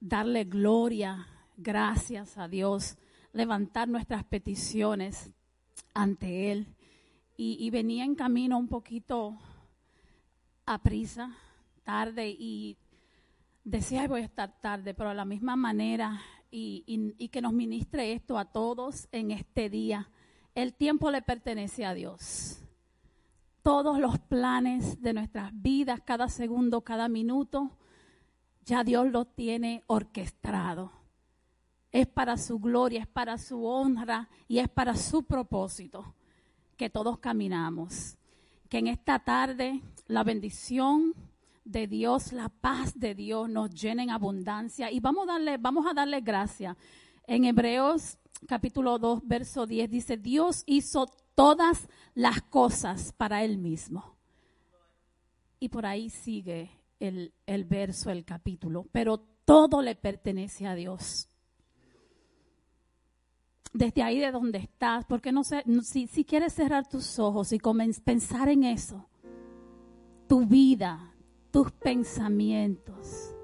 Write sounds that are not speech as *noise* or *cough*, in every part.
darle gloria, gracias a Dios, levantar nuestras peticiones ante Él. Y, venía en camino un poquito a prisa, tarde, y decía, voy a estar tarde, pero a la misma manera, y, y que nos ministre esto a todos en este día. El tiempo le pertenece a Dios todos los planes de nuestras vidas, cada segundo, cada minuto, ya Dios lo tiene orquestado. Es para su gloria, es para su honra y es para su propósito que todos caminamos. Que en esta tarde la bendición de Dios, la paz de Dios nos llene en abundancia y vamos a darle, vamos a darle gracias. En Hebreos capítulo 2, verso 10 dice, Dios hizo todas las cosas para Él mismo. Y por ahí sigue el, verso, el capítulo, pero todo le pertenece a Dios. Desde ahí de donde estás, porque no sé, si, si quieres cerrar tus ojos y pensar en eso, tu vida, tus pensamientos,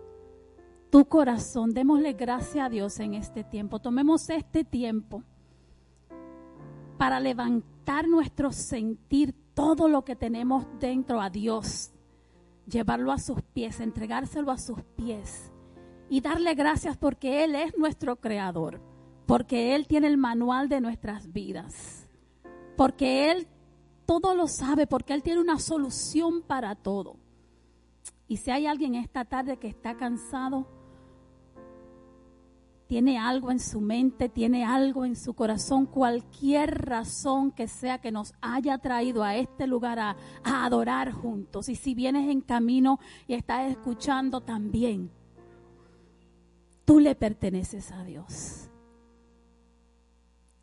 tu corazón, démosle gracias a Dios en este tiempo. Tomemos este tiempo para levantar nuestro sentir, todo lo que tenemos dentro a Dios llevarlo a sus pies, entregárselo a sus pies y darle gracias porque Él es nuestro creador, porque Él tiene el manual de nuestras vidas, porque Él todo lo sabe, porque Él tiene una solución para todo. Y si hay alguien esta tarde que está cansado, tiene algo en su mente, tiene algo en su corazón, cualquier razón que sea que nos haya traído a este lugar a, adorar juntos. Y si vienes en camino y estás escuchando también, tú le perteneces a Dios.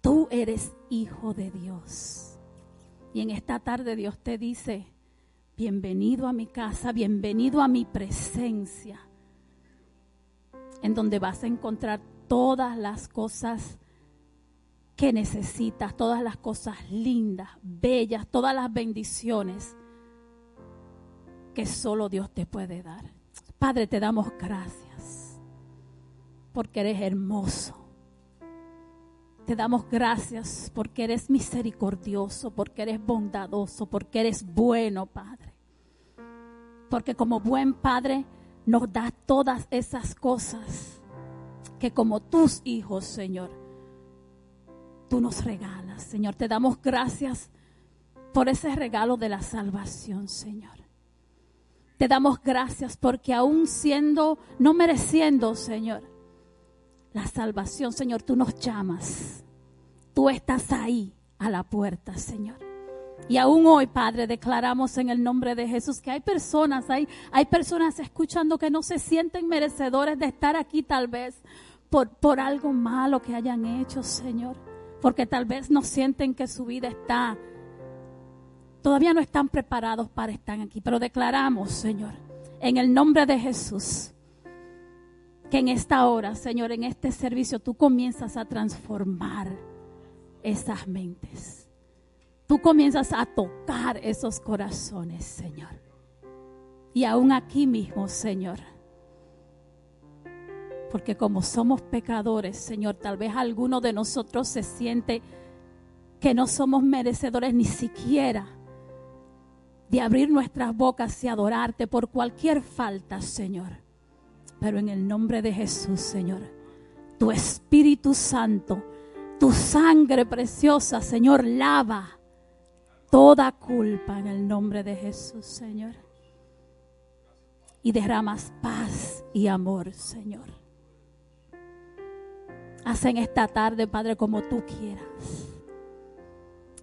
Tú eres hijo de Dios. Y en esta tarde Dios te dice, bienvenido a mi casa, bienvenido a mi presencia en donde vas a encontrar todas las cosas que necesitas, todas las cosas lindas, bellas, todas las bendiciones que solo Dios te puede dar. Padre, te damos gracias porque eres hermoso. Te damos gracias porque eres misericordioso, porque eres bondadoso, porque eres bueno, Padre. Porque como buen Padre nos das todas esas cosas que como tus hijos, Señor, tú nos regalas. Señor, te damos gracias por ese regalo de la salvación, Señor. Te damos gracias porque aún siendo, no mereciendo, Señor, la salvación, Señor, tú nos llamas. Tú estás ahí a la puerta, Señor. Y aún hoy, Padre, declaramos en el nombre de Jesús que hay personas, hay, hay personas escuchando que no se sienten merecedores de estar aquí tal vez por, algo malo que hayan hecho, Señor. Porque tal vez no sienten que su vida está, todavía no están preparados para estar aquí. Pero declaramos, Señor, en el nombre de Jesús, que en esta hora, Señor, en este servicio, tú comienzas a transformar esas mentes. Tú comienzas a tocar esos corazones, Señor. Y aún aquí mismo, Señor porque como somos pecadores, Señor, tal vez alguno de nosotros se siente que no somos merecedores ni siquiera de abrir nuestras bocas y adorarte por cualquier falta, Señor. Pero en el nombre de Jesús, Señor, tu Espíritu Santo, tu sangre preciosa, Señor, lava toda culpa en el nombre de Jesús, Señor. Y derramas paz y amor, Señor. Haz en esta tarde, Padre, como tú quieras.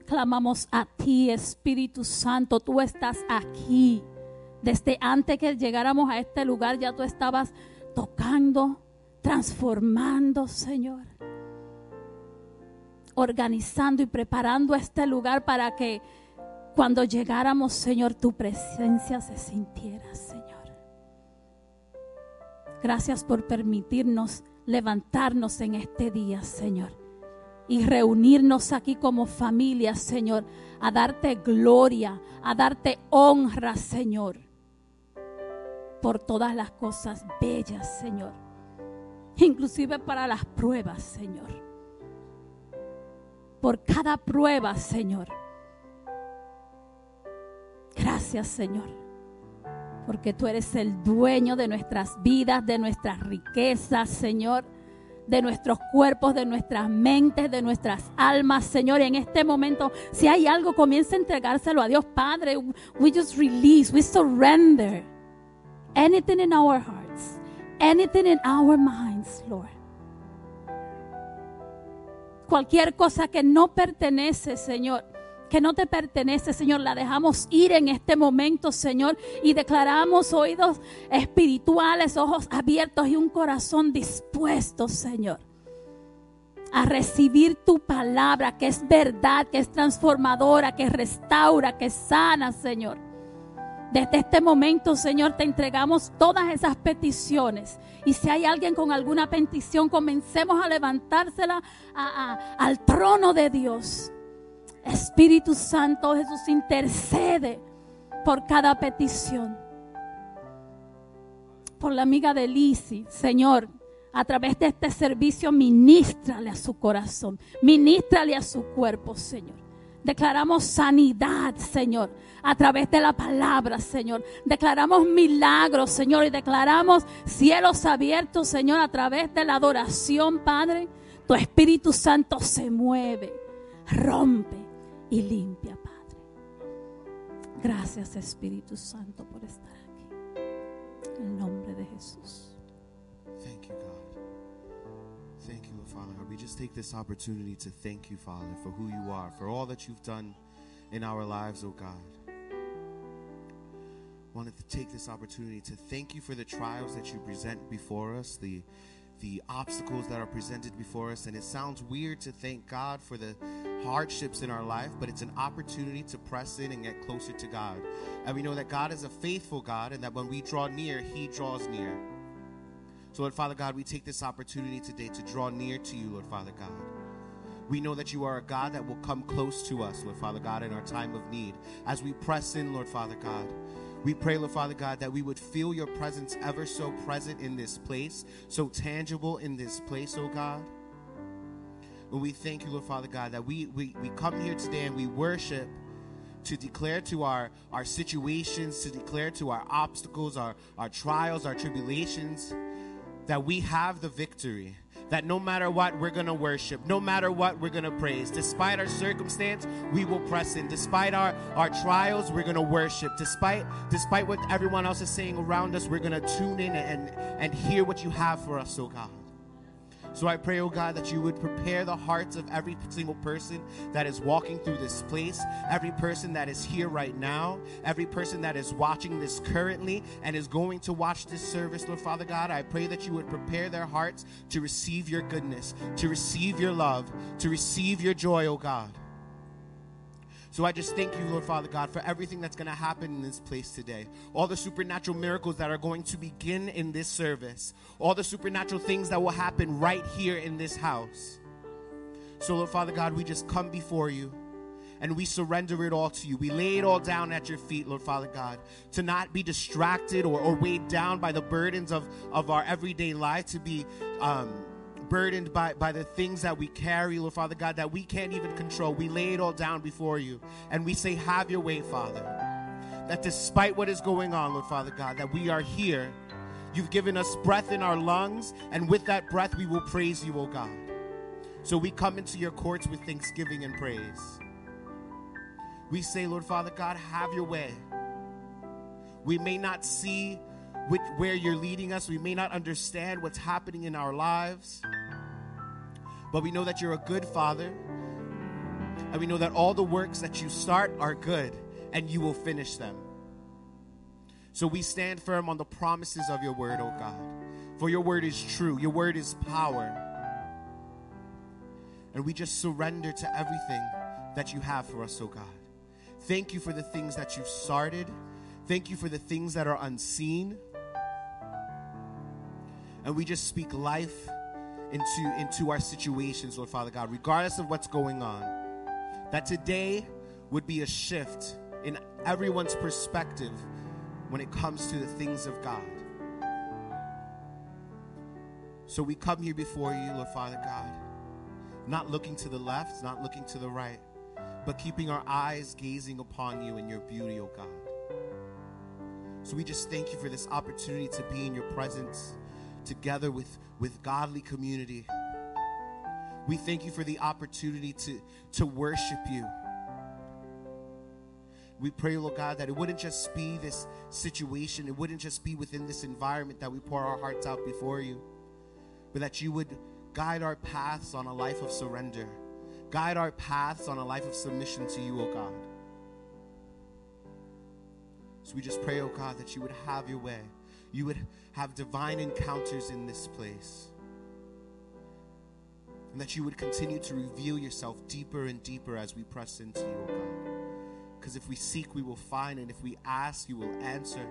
Clamamos a ti, Espíritu Santo. Tú estás aquí. Desde antes que llegáramos a este lugar, ya tú estabas tocando, transformando, Señor. Organizando y preparando este lugar para que cuando llegáramos, Señor, tu presencia se sintiera, Señor. Gracias por permitirnos levantarnos en este día, Señor. Y reunirnos aquí como familia, Señor, a darte gloria, a darte honra, Señor, por todas las cosas bellas, Señor, inclusive para las pruebas, Señor. Por cada prueba, Señor. Gracias, Señor. Porque tú eres el dueño de nuestras vidas, de nuestras riquezas, Señor de nuestros cuerpos, de nuestras mentes, de nuestras almas, Señor. Y en este momento, si hay algo, comienza a entregárselo a Dios Padre. We just release, we surrender anything in our hearts, anything in our minds, Lord. Cualquier cosa que no pertenece, Señor que no te pertenece, Señor, la dejamos ir en este momento, Señor, y declaramos oídos espirituales, ojos abiertos y un corazón dispuesto, Señor, a recibir tu palabra, que es verdad, que es transformadora, que restaura, que sana, Señor. Desde este momento, Señor, te entregamos todas esas peticiones. Y si hay alguien con alguna petición, comencemos a levantársela al trono de Dios Espíritu Santo, Jesús intercede por cada petición. Por la amiga de Lisi, Señor, a través de este servicio, ministrale a su corazón, ministrale a su cuerpo, Señor. Declaramos sanidad, Señor, a través de la palabra, Señor. Declaramos milagros, Señor, y declaramos cielos abiertos, Señor, a través de la adoración, Padre. Tu Espíritu Santo se mueve, rompe, y limpia, Padre. Gracias, Espíritu Santo, por estar aquí. En el nombre de Jesús. Thank you, God. Thank you, Father. We just take this opportunity to thank you, Father, for who you are, for all that you've done in our lives, oh God. Wanted to take this opportunity to thank you for the trials that you present before us, the the obstacles that are presented before us. And it sounds weird to thank God for the hardships in our life, but it's an opportunity to press in and get closer to God. And we know that God is a faithful God and that when we draw near, He draws near. So, Lord Father God, we take this opportunity today to draw near to you, Lord Father God. We know that you are a God that will come close to us, Lord Father God, in our time of need. As we press in, Lord Father God, we pray, Lord Father God, that we would feel your presence ever so present in this place, so tangible in this place, oh God. And we thank you, Lord Father God, that we, we, we come here today and we worship to declare to our, our situations, to declare to our obstacles, our, our trials, our tribulations, that we have the victory that no matter what, we're going to worship. No matter what, we're going to praise. Despite our circumstance, we will press in. Despite our, our trials, we're going to worship. Despite, despite what everyone else is saying around us, we're going to tune in and, and hear what you have for us, oh God. So I pray, oh God, that you would prepare the hearts of every single person that is walking through this place, every person that is here right now, every person that is watching this currently and is going to watch this service, Lord Father God. I pray that you would prepare their hearts to receive your goodness, to receive your love, to receive your joy, oh God. So I just thank you, Lord Father God, for everything that's going to happen in this place today. All the supernatural miracles that are going to begin in this service. All the supernatural things that will happen right here in this house. So, Lord Father God, we just come before you and we surrender it all to you. We lay it all down at your feet, Lord Father God, to not be distracted or, or weighed down by the burdens of, of our everyday life, to be um, burdened by, by the things that we carry, Lord Father God, that we can't even control. We lay it all down before you and we say, Have your way, Father. That despite what is going on, Lord Father God, that we are here. You've given us breath in our lungs, and with that breath, we will praise you, O God. So we come into your courts with thanksgiving and praise. We say, Lord Father God, have your way. We may not see which, where you're leading us. We may not understand what's happening in our lives, but we know that you're a good father. And we know that all the works that you start are good and you will finish them. So we stand firm on the promises of your word, oh God. For your word is true, your word is power. And we just surrender to everything that you have for us, oh God. Thank you for the things that you've started. Thank you for the things that are unseen and we just speak life into, into our situations, Lord Father God, regardless of what's going on. That today would be a shift in everyone's perspective when it comes to the things of God. So we come here before you, Lord Father God, not looking to the left, not looking to the right, but keeping our eyes gazing upon you and your beauty, oh God. So we just thank you for this opportunity to be in your presence together with, with godly community. We thank you for the opportunity to, to worship you. We pray, Lord God, that it wouldn't just be this situation, it wouldn't just be within this environment that we pour our hearts out before you, but that you would guide our paths on a life of surrender, guide our paths on a life of submission to you, O God. So we just pray, oh God, that you would have your way. You would have divine encounters in this place. And that you would continue to reveal yourself deeper and deeper as we press into you, oh God. Because if we seek, we will find, and if we ask, you will answer.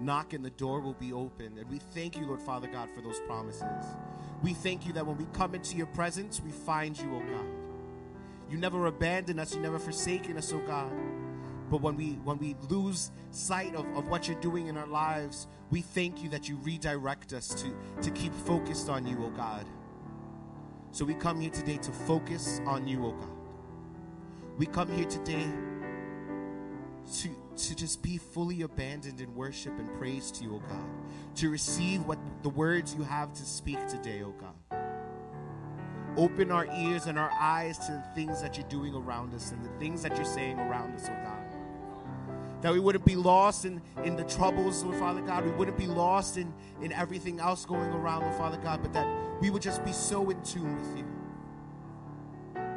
Knock, and the door will be open. And we thank you, Lord Father God, for those promises. We thank you that when we come into your presence, we find you, oh God. You never abandon us, you never forsaken us, oh God. But when we when we lose sight of, of what you're doing in our lives, we thank you that you redirect us to, to keep focused on you, oh God. So we come here today to focus on you, oh God. We come here today to, to just be fully abandoned in worship and praise to you, oh God. To receive what the words you have to speak today, oh God. Open our ears and our eyes to the things that you're doing around us and the things that you're saying around us, oh God that we wouldn't be lost in, in the troubles, Lord Father God. We wouldn't be lost in, in everything else going around, Lord Father God, but that we would just be so in tune with you.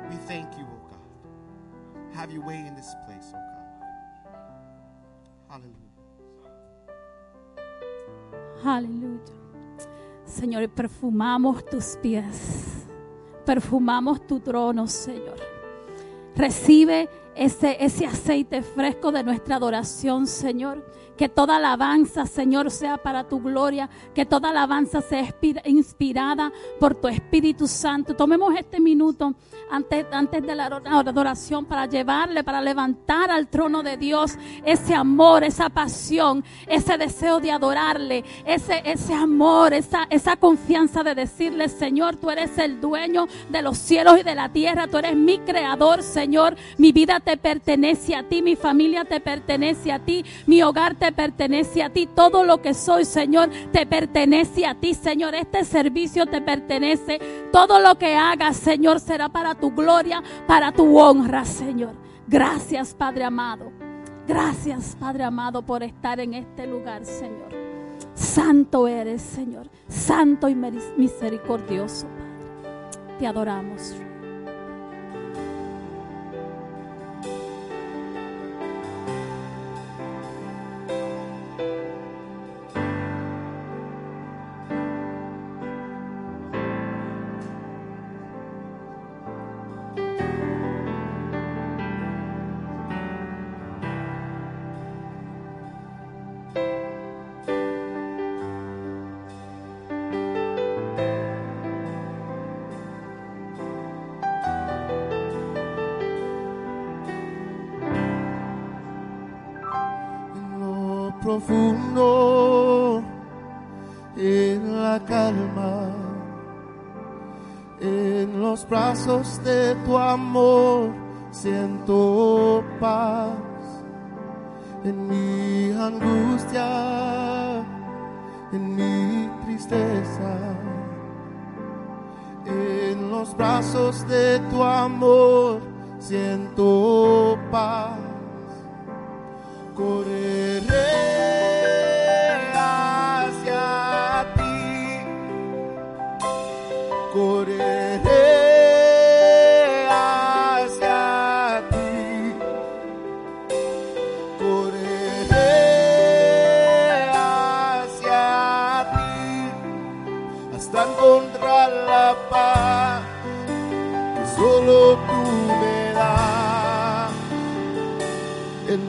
We thank you, oh God. Have your way in this place, oh God. Hallelujah. Hallelujah. Señor, perfumamos tus pies. Perfumamos tu trono, Señor. Recibe ese, ese aceite fresco de nuestra adoración, Señor. Que toda alabanza, Señor, sea para tu gloria. Que toda alabanza sea inspirada por tu Espíritu Santo. Tomemos este minuto antes, antes de la adoración para llevarle, para levantar al trono de Dios ese amor, esa pasión, ese deseo de adorarle, ese, ese amor, esa, esa confianza de decirle, Señor, tú eres el dueño de los cielos y de la tierra. Tú eres mi creador, Señor. Mi vida te pertenece a ti, mi familia te pertenece a ti, mi hogar te pertenece a ti, todo lo que soy, Señor, te pertenece a ti, Señor. Este servicio te pertenece. Todo lo que hagas, Señor, será para tu gloria, para tu honra, Señor. Gracias, Padre amado. Gracias, Padre amado, por estar en este lugar, Señor. Santo eres, Señor. Santo y misericordioso, Padre. Te adoramos. Brazos de tu amor siento paz, en mi angustia, en mi tristeza, en los brazos de tu amor siento paz. Correré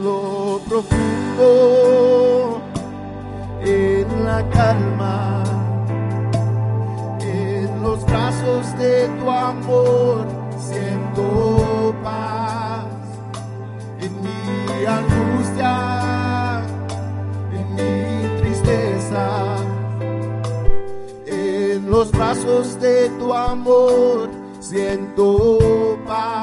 lo profundo, en la calma, en los brazos de tu amor, siento paz, en mi angustia, en mi tristeza, en los brazos de tu amor, siento paz.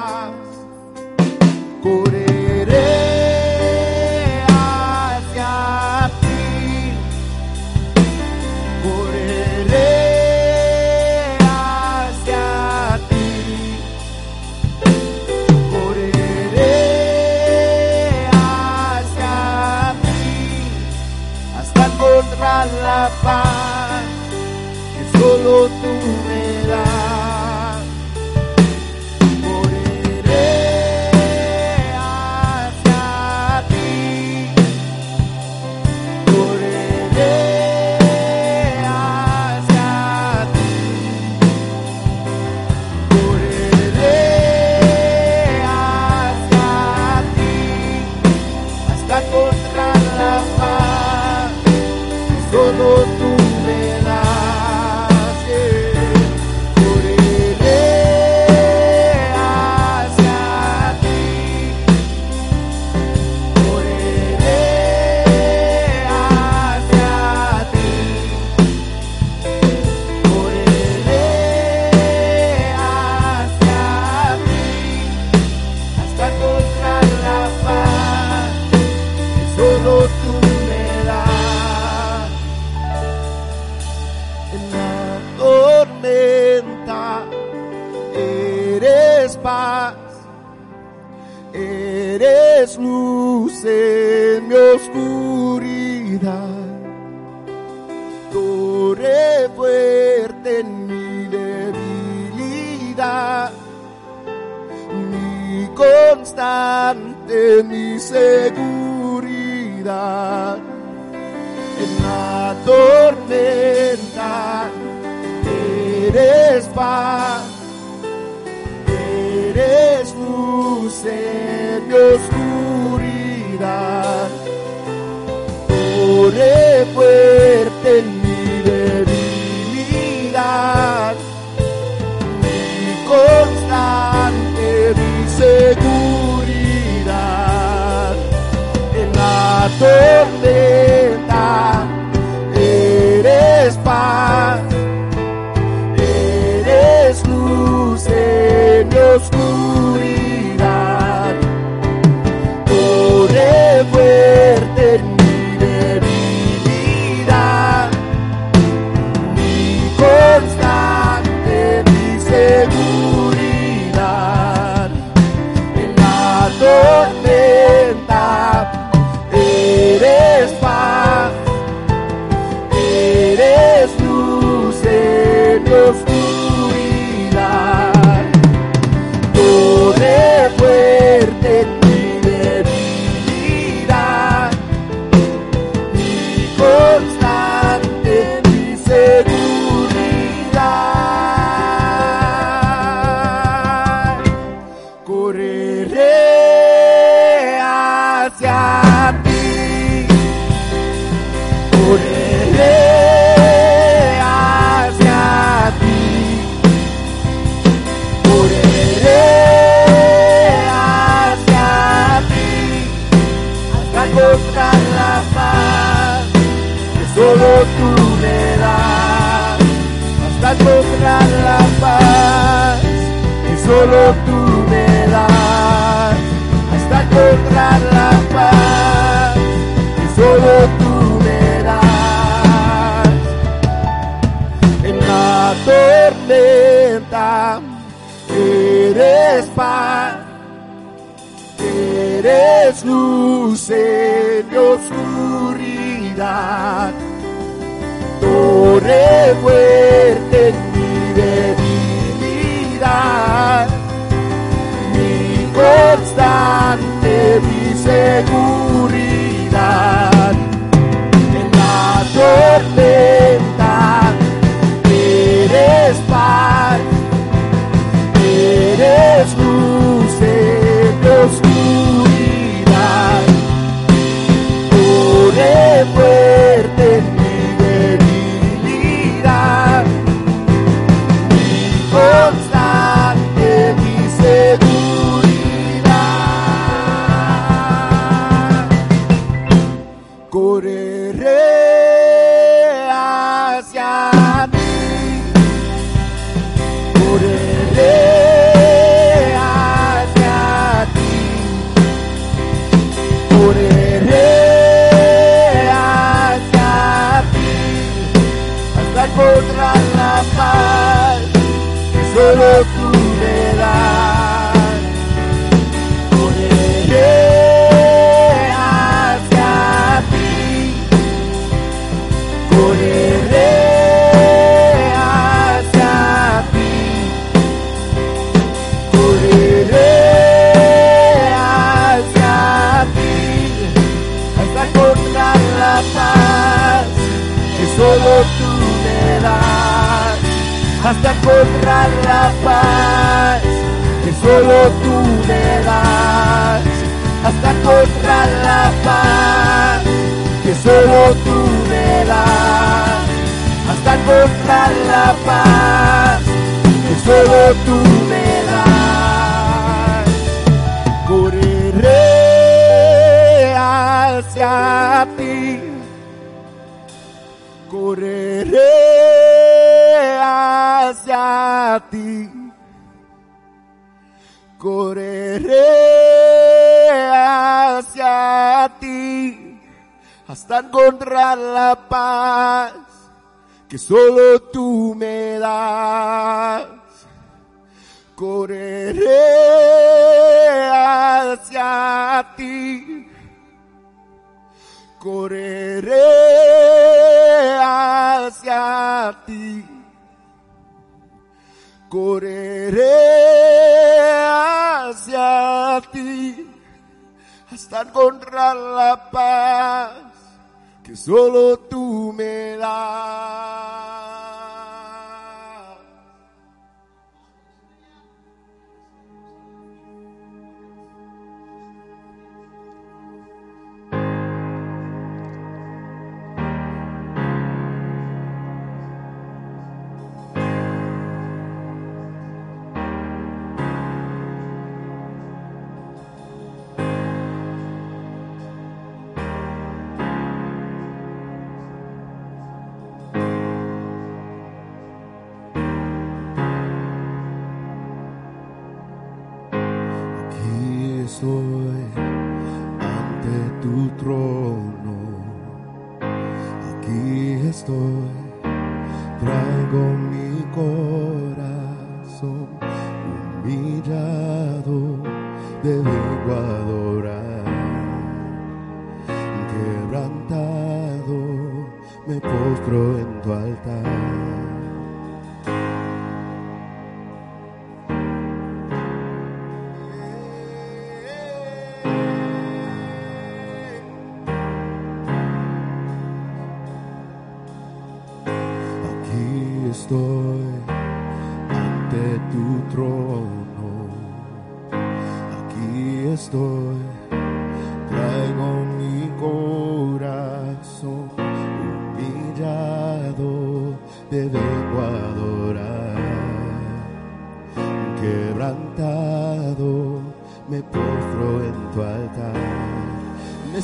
mi seguridad. En la tormenta eres paz, eres luz en mi oscuridad. Por adote said solo tú me das, hasta encontrar la paz. Que solo tú me das. Correré hacia ti, correré hacia ti, correré hacia ti, hasta encontrar la paz que solo tú me das. Correré hacia ti, correré hacia ti, correré hacia ti, hasta encontrar la paz que solo tú me das.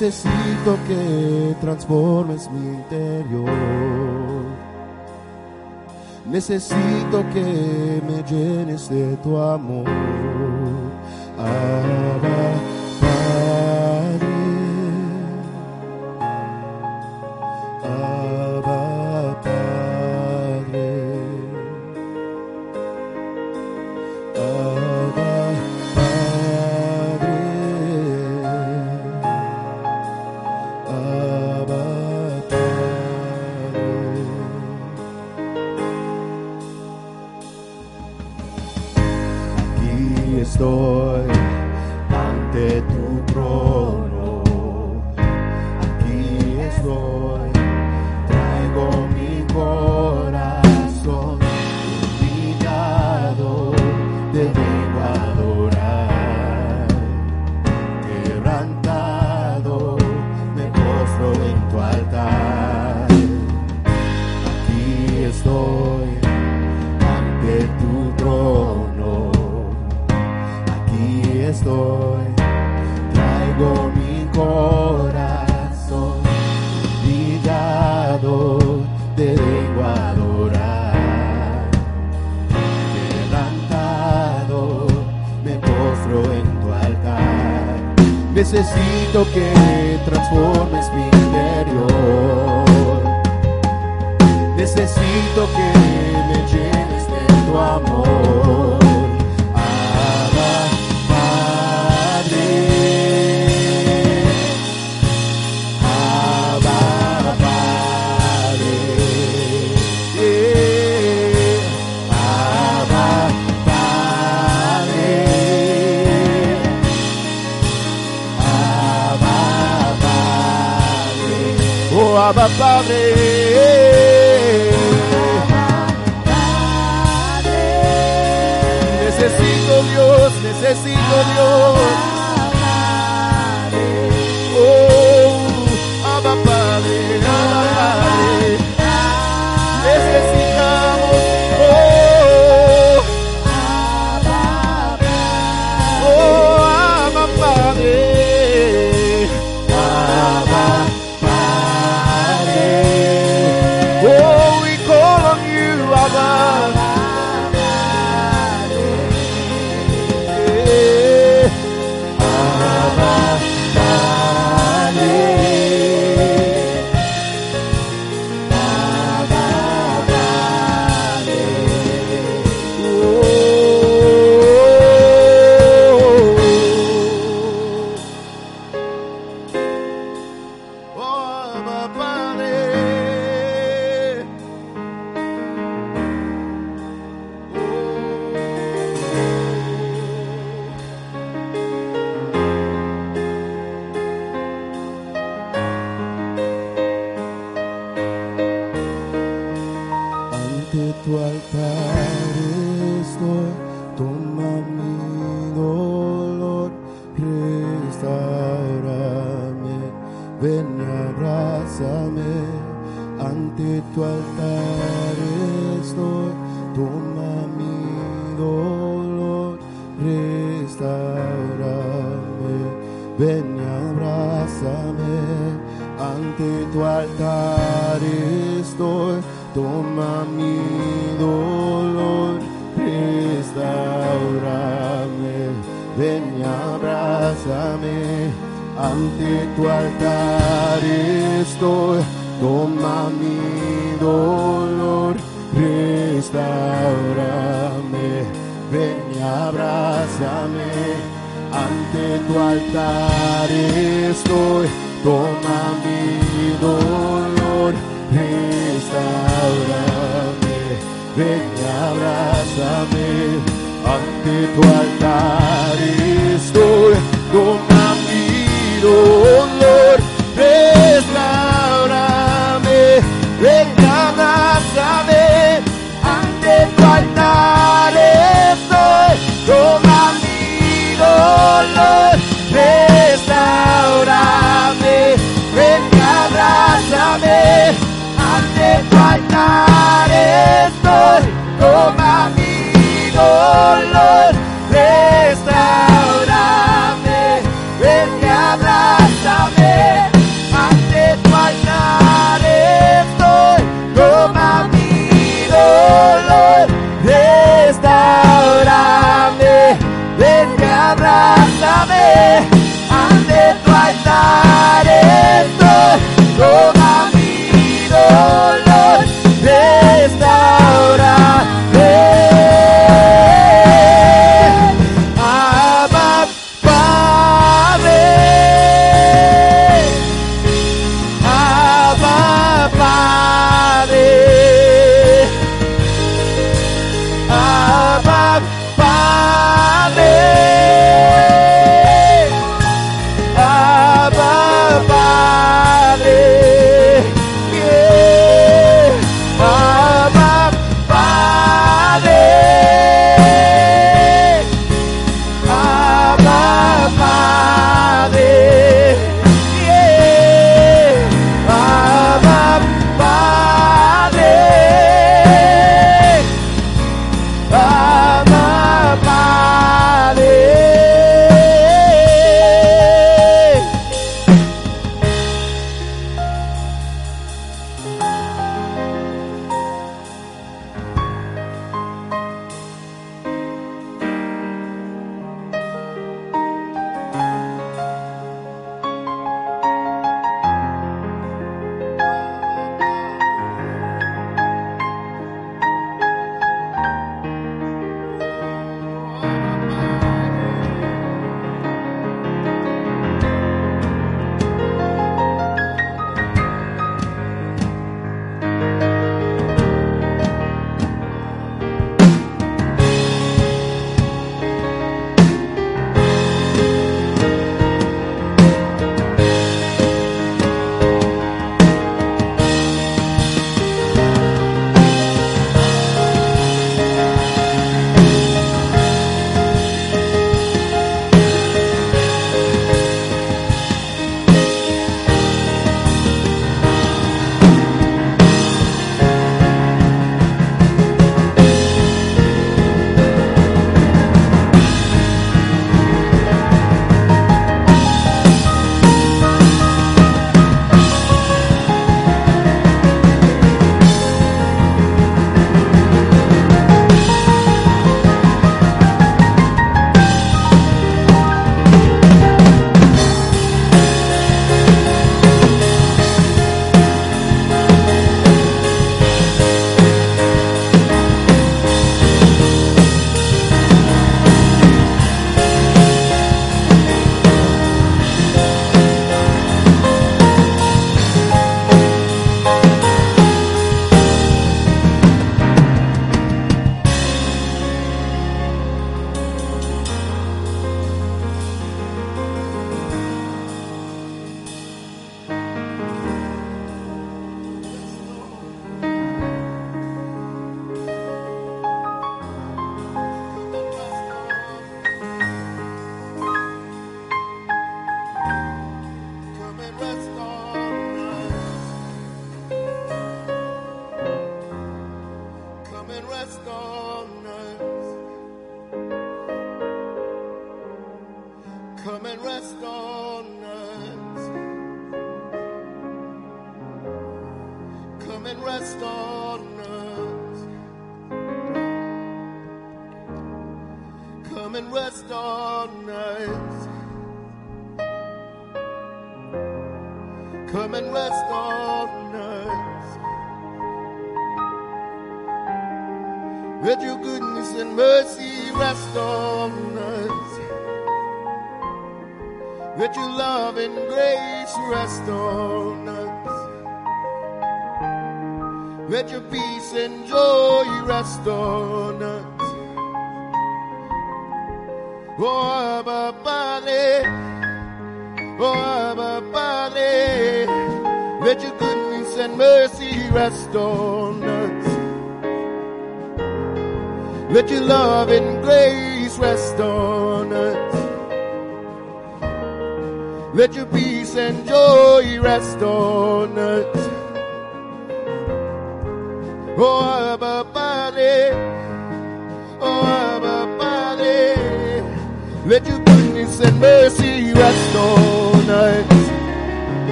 Necesito que transformes mi interior. Necesito que me llenes de tu amor. Ante tu trono. necesito que transformes mi interior. Necesito que Padre. tu altar estoy, toma mi dolor, restaurame, ven y abrázame, ante tu altar estoy, toma mi dolor.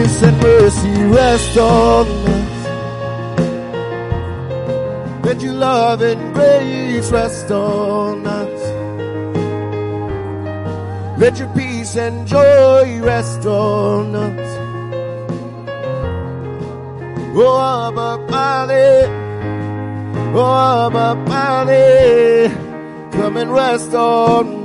kindness and mercy rest on us. Let your love and grace rest on us. Let your peace and joy rest on us. Oh, Abba Father, oh, Abba Father, come and rest on us.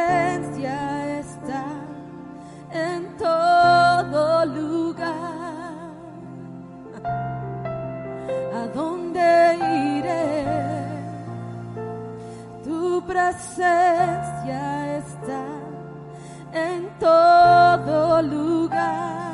presencia está en todo lugar. ¿A dónde iré? Tu presencia está en todo lugar.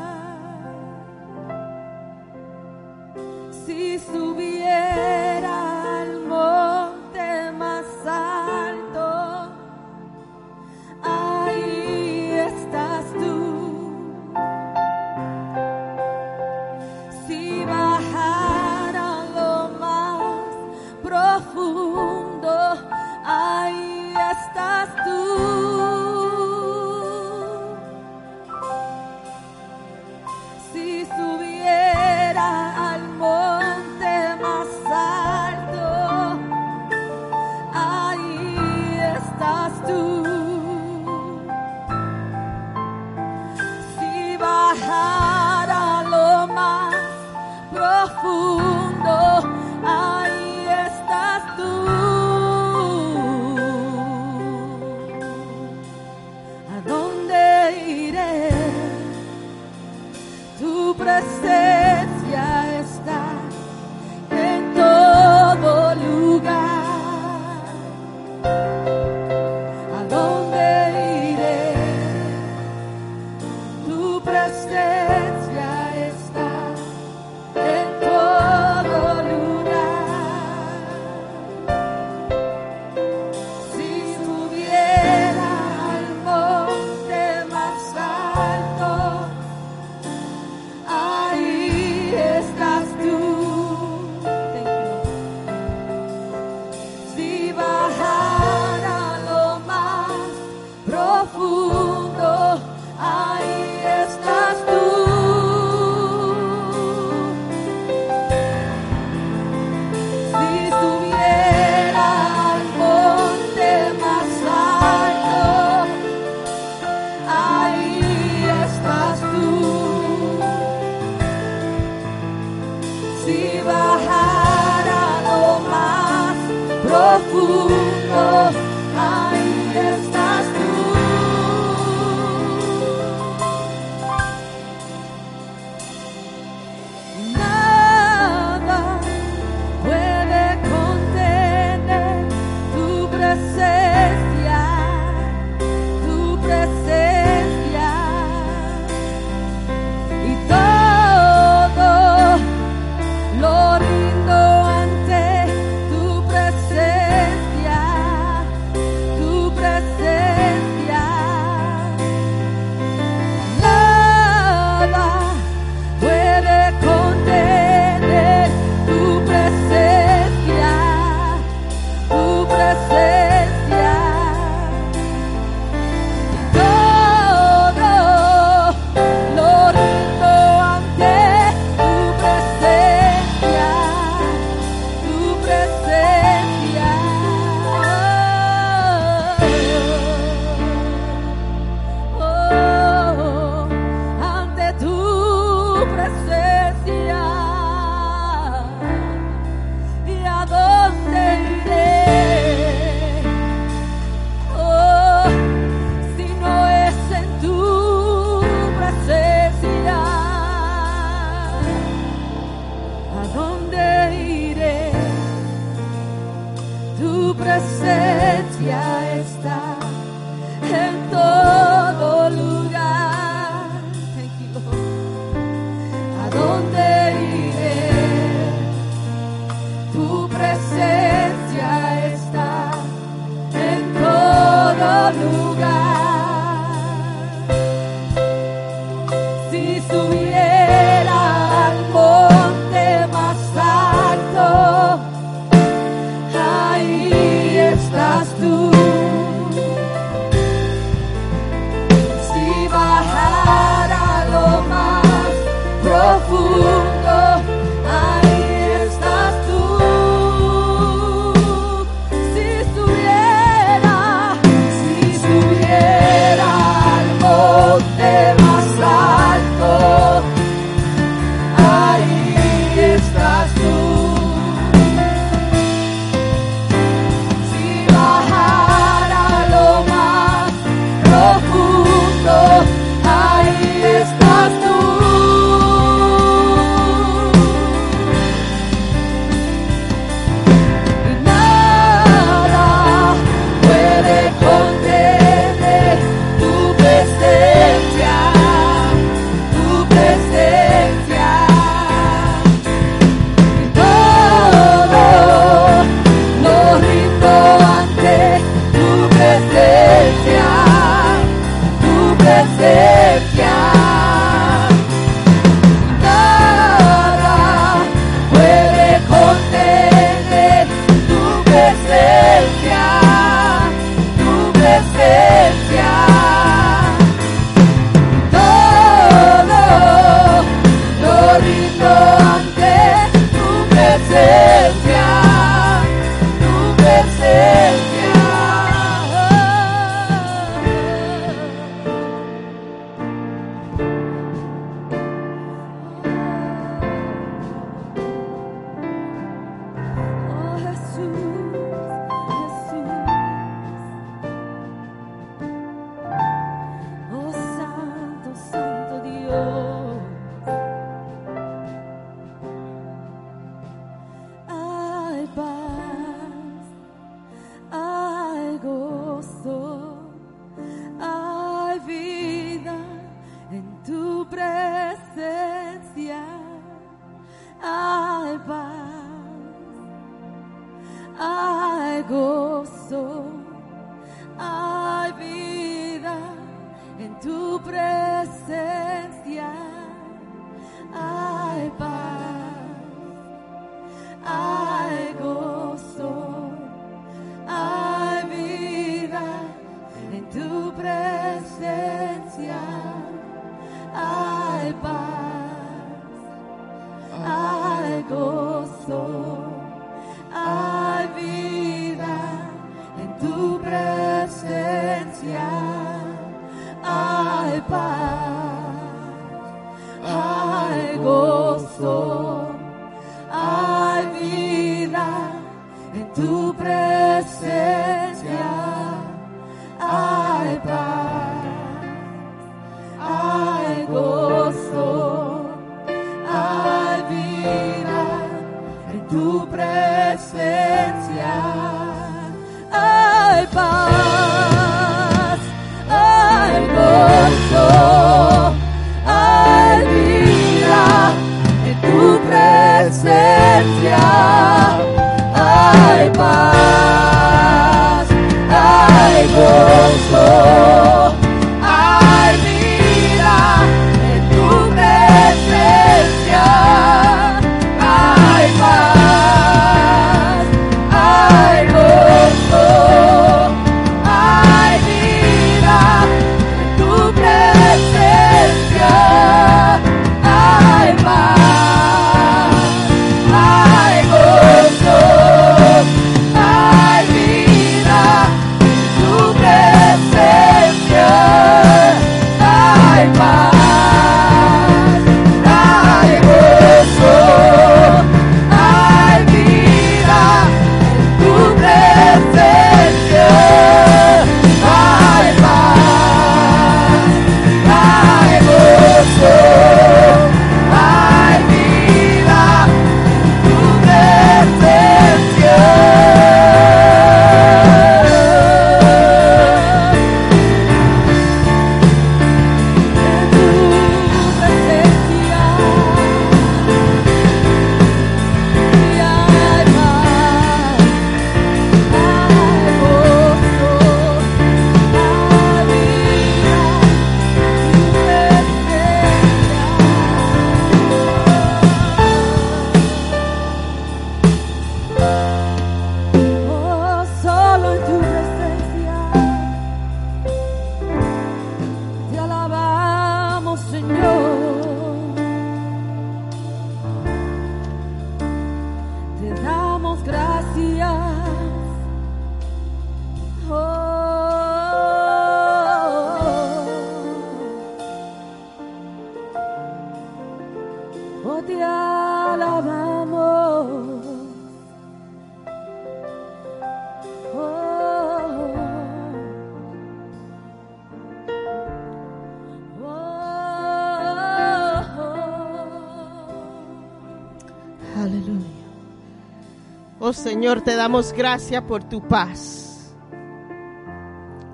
Damos gracias por tu paz.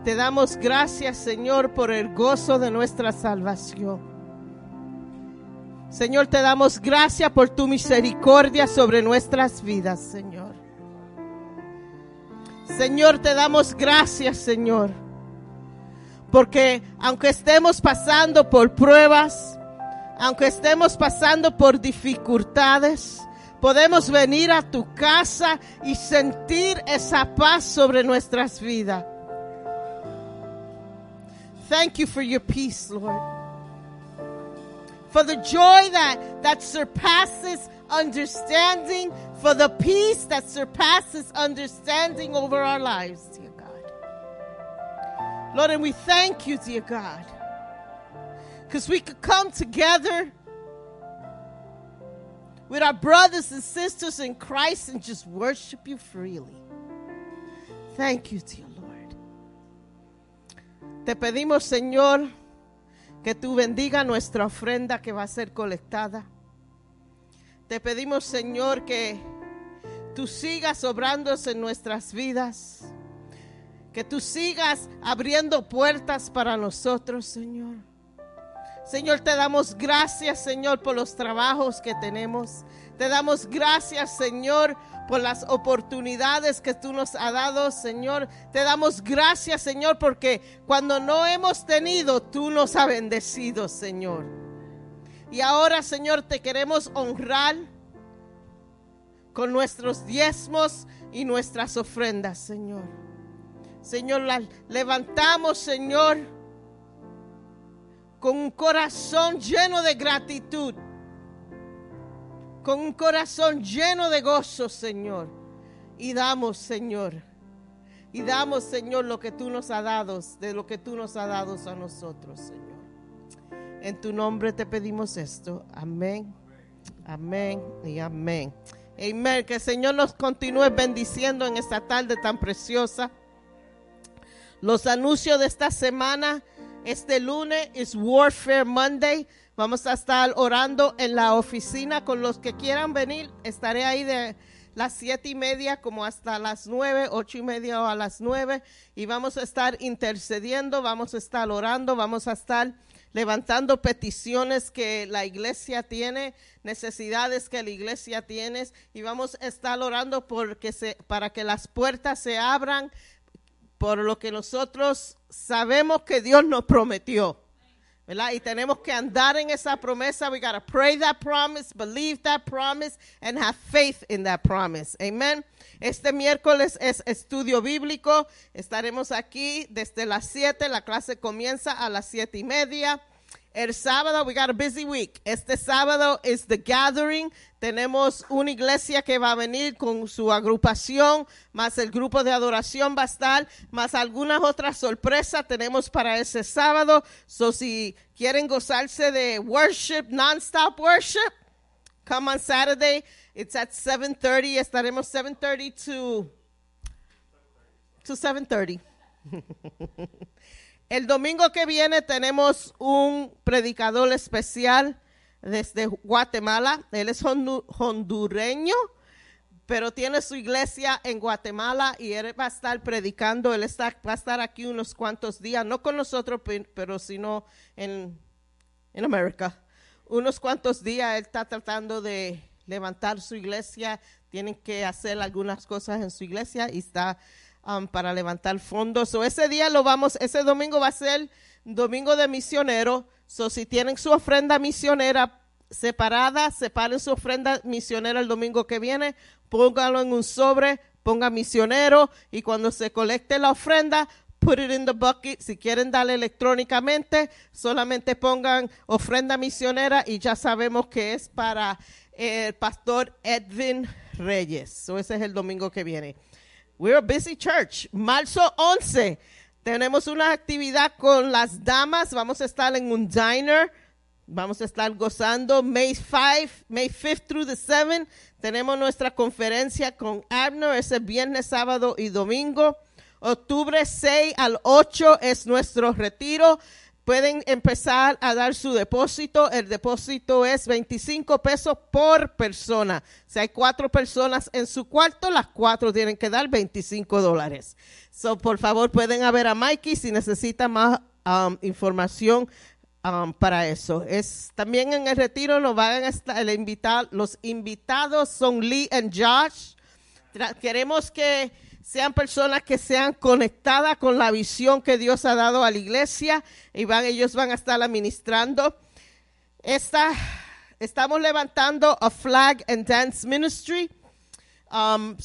Te damos gracias, Señor, por el gozo de nuestra salvación. Señor, te damos gracias por tu misericordia sobre nuestras vidas, Señor. Señor, te damos gracias, Señor. Porque aunque estemos pasando por pruebas, aunque estemos pasando por dificultades, podemos venir a tu casa y sentir esa paz sobre nuestras vidas. Thank you for your peace, Lord. For the joy that, that surpasses understanding, for the peace that surpasses understanding over our lives, dear God. Lord, and we thank you, dear God, because we could come together with our brothers and sisters in Christ and just worship you freely. Thank you, dear Lord. Te pedimos, Señor, que tú bendiga nuestra ofrenda que va a ser colectada. Te pedimos, Señor, que tú sigas obrando en nuestras vidas. Que tú sigas abriendo puertas para nosotros, Señor. Señor, te damos gracias, Señor, por los trabajos que tenemos. Te damos gracias, Señor, por las oportunidades que tú nos has dado, Señor. Te damos gracias, Señor, porque cuando no hemos tenido, tú nos has bendecido, Señor. Y ahora, Señor, te queremos honrar con nuestros diezmos y nuestras ofrendas, Señor. Señor, las levantamos, Señor, con un corazón lleno de gratitud, con un corazón lleno de gozo, Señor. Y damos, Señor, y damos, Señor, lo que tú nos has dado, de lo que tú nos has dado a nosotros, Señor. En tu nombre te pedimos esto. Amén. Amén y amén. Amén. Que el Señor nos continúe bendiciendo en esta tarde tan preciosa. Los anuncios de esta semana, este lunes es Warfare Monday. Vamos a estar orando en la oficina con los que quieran venir. Estaré ahí de las siete y media como hasta las nueve, ocho y media o a las nueve. Y vamos a estar intercediendo, vamos a estar orando, vamos a estar levantando peticiones que la iglesia tiene, necesidades que la iglesia tiene. Y vamos a estar orando porque se, para que las puertas se abran por lo que nosotros sabemos que Dios nos prometió. ¿verdad? Y tenemos que andar en esa promesa. We got to pray that promise, believe that promise, and have faith in that promise. Amen. Este miércoles es estudio bíblico. Estaremos aquí desde las 7. La clase comienza a las siete y media. El sábado, we got a busy week. Este sábado es The Gathering. Tenemos una iglesia que va a venir con su agrupación, más el grupo de adoración va a estar, más algunas otras sorpresas tenemos para ese sábado. So, si quieren gozarse de worship, non-stop worship, come on Saturday. It's at 7.30. Estaremos 7.30 to, to 7.30. *laughs* El domingo que viene tenemos un predicador especial desde Guatemala. Él es hondu- hondureño, pero tiene su iglesia en Guatemala y él va a estar predicando. Él está, va a estar aquí unos cuantos días, no con nosotros, pe- pero sino en, en América. Unos cuantos días él está tratando de levantar su iglesia. Tienen que hacer algunas cosas en su iglesia y está um, para levantar fondos. So, ese día lo vamos, ese domingo va a ser domingo de misionero. So, si tienen su ofrenda misionera separada, separen su ofrenda misionera el domingo que viene, pónganlo en un sobre, ponga misionero y cuando se colecte la ofrenda, put it in the bucket. Si quieren darle electrónicamente, solamente pongan ofrenda misionera y ya sabemos que es para el pastor Edwin Reyes. So, ese es el domingo que viene. We're a busy church. Marzo 11 tenemos una actividad con las damas. Vamos a estar en un diner. Vamos a estar gozando. May 5, May 5th through the 7th. Tenemos nuestra conferencia con Abner ese viernes, sábado y domingo. Octubre 6 al 8 es nuestro retiro. Pueden empezar a dar su depósito. El depósito es 25 pesos por persona. Si hay cuatro personas en su cuarto, las cuatro tienen que dar 25 dólares. So, por favor, pueden ver a Mikey si necesitan más um, información um, para eso. Es también en el retiro nos van a estar el invitar, los invitados son Lee y Josh. Queremos que sean personas que sean conectadas con la visión que Dios ha dado a la iglesia y van, ellos van a estar administrando. Esta, estamos levantando a flag and dance ministry. Um,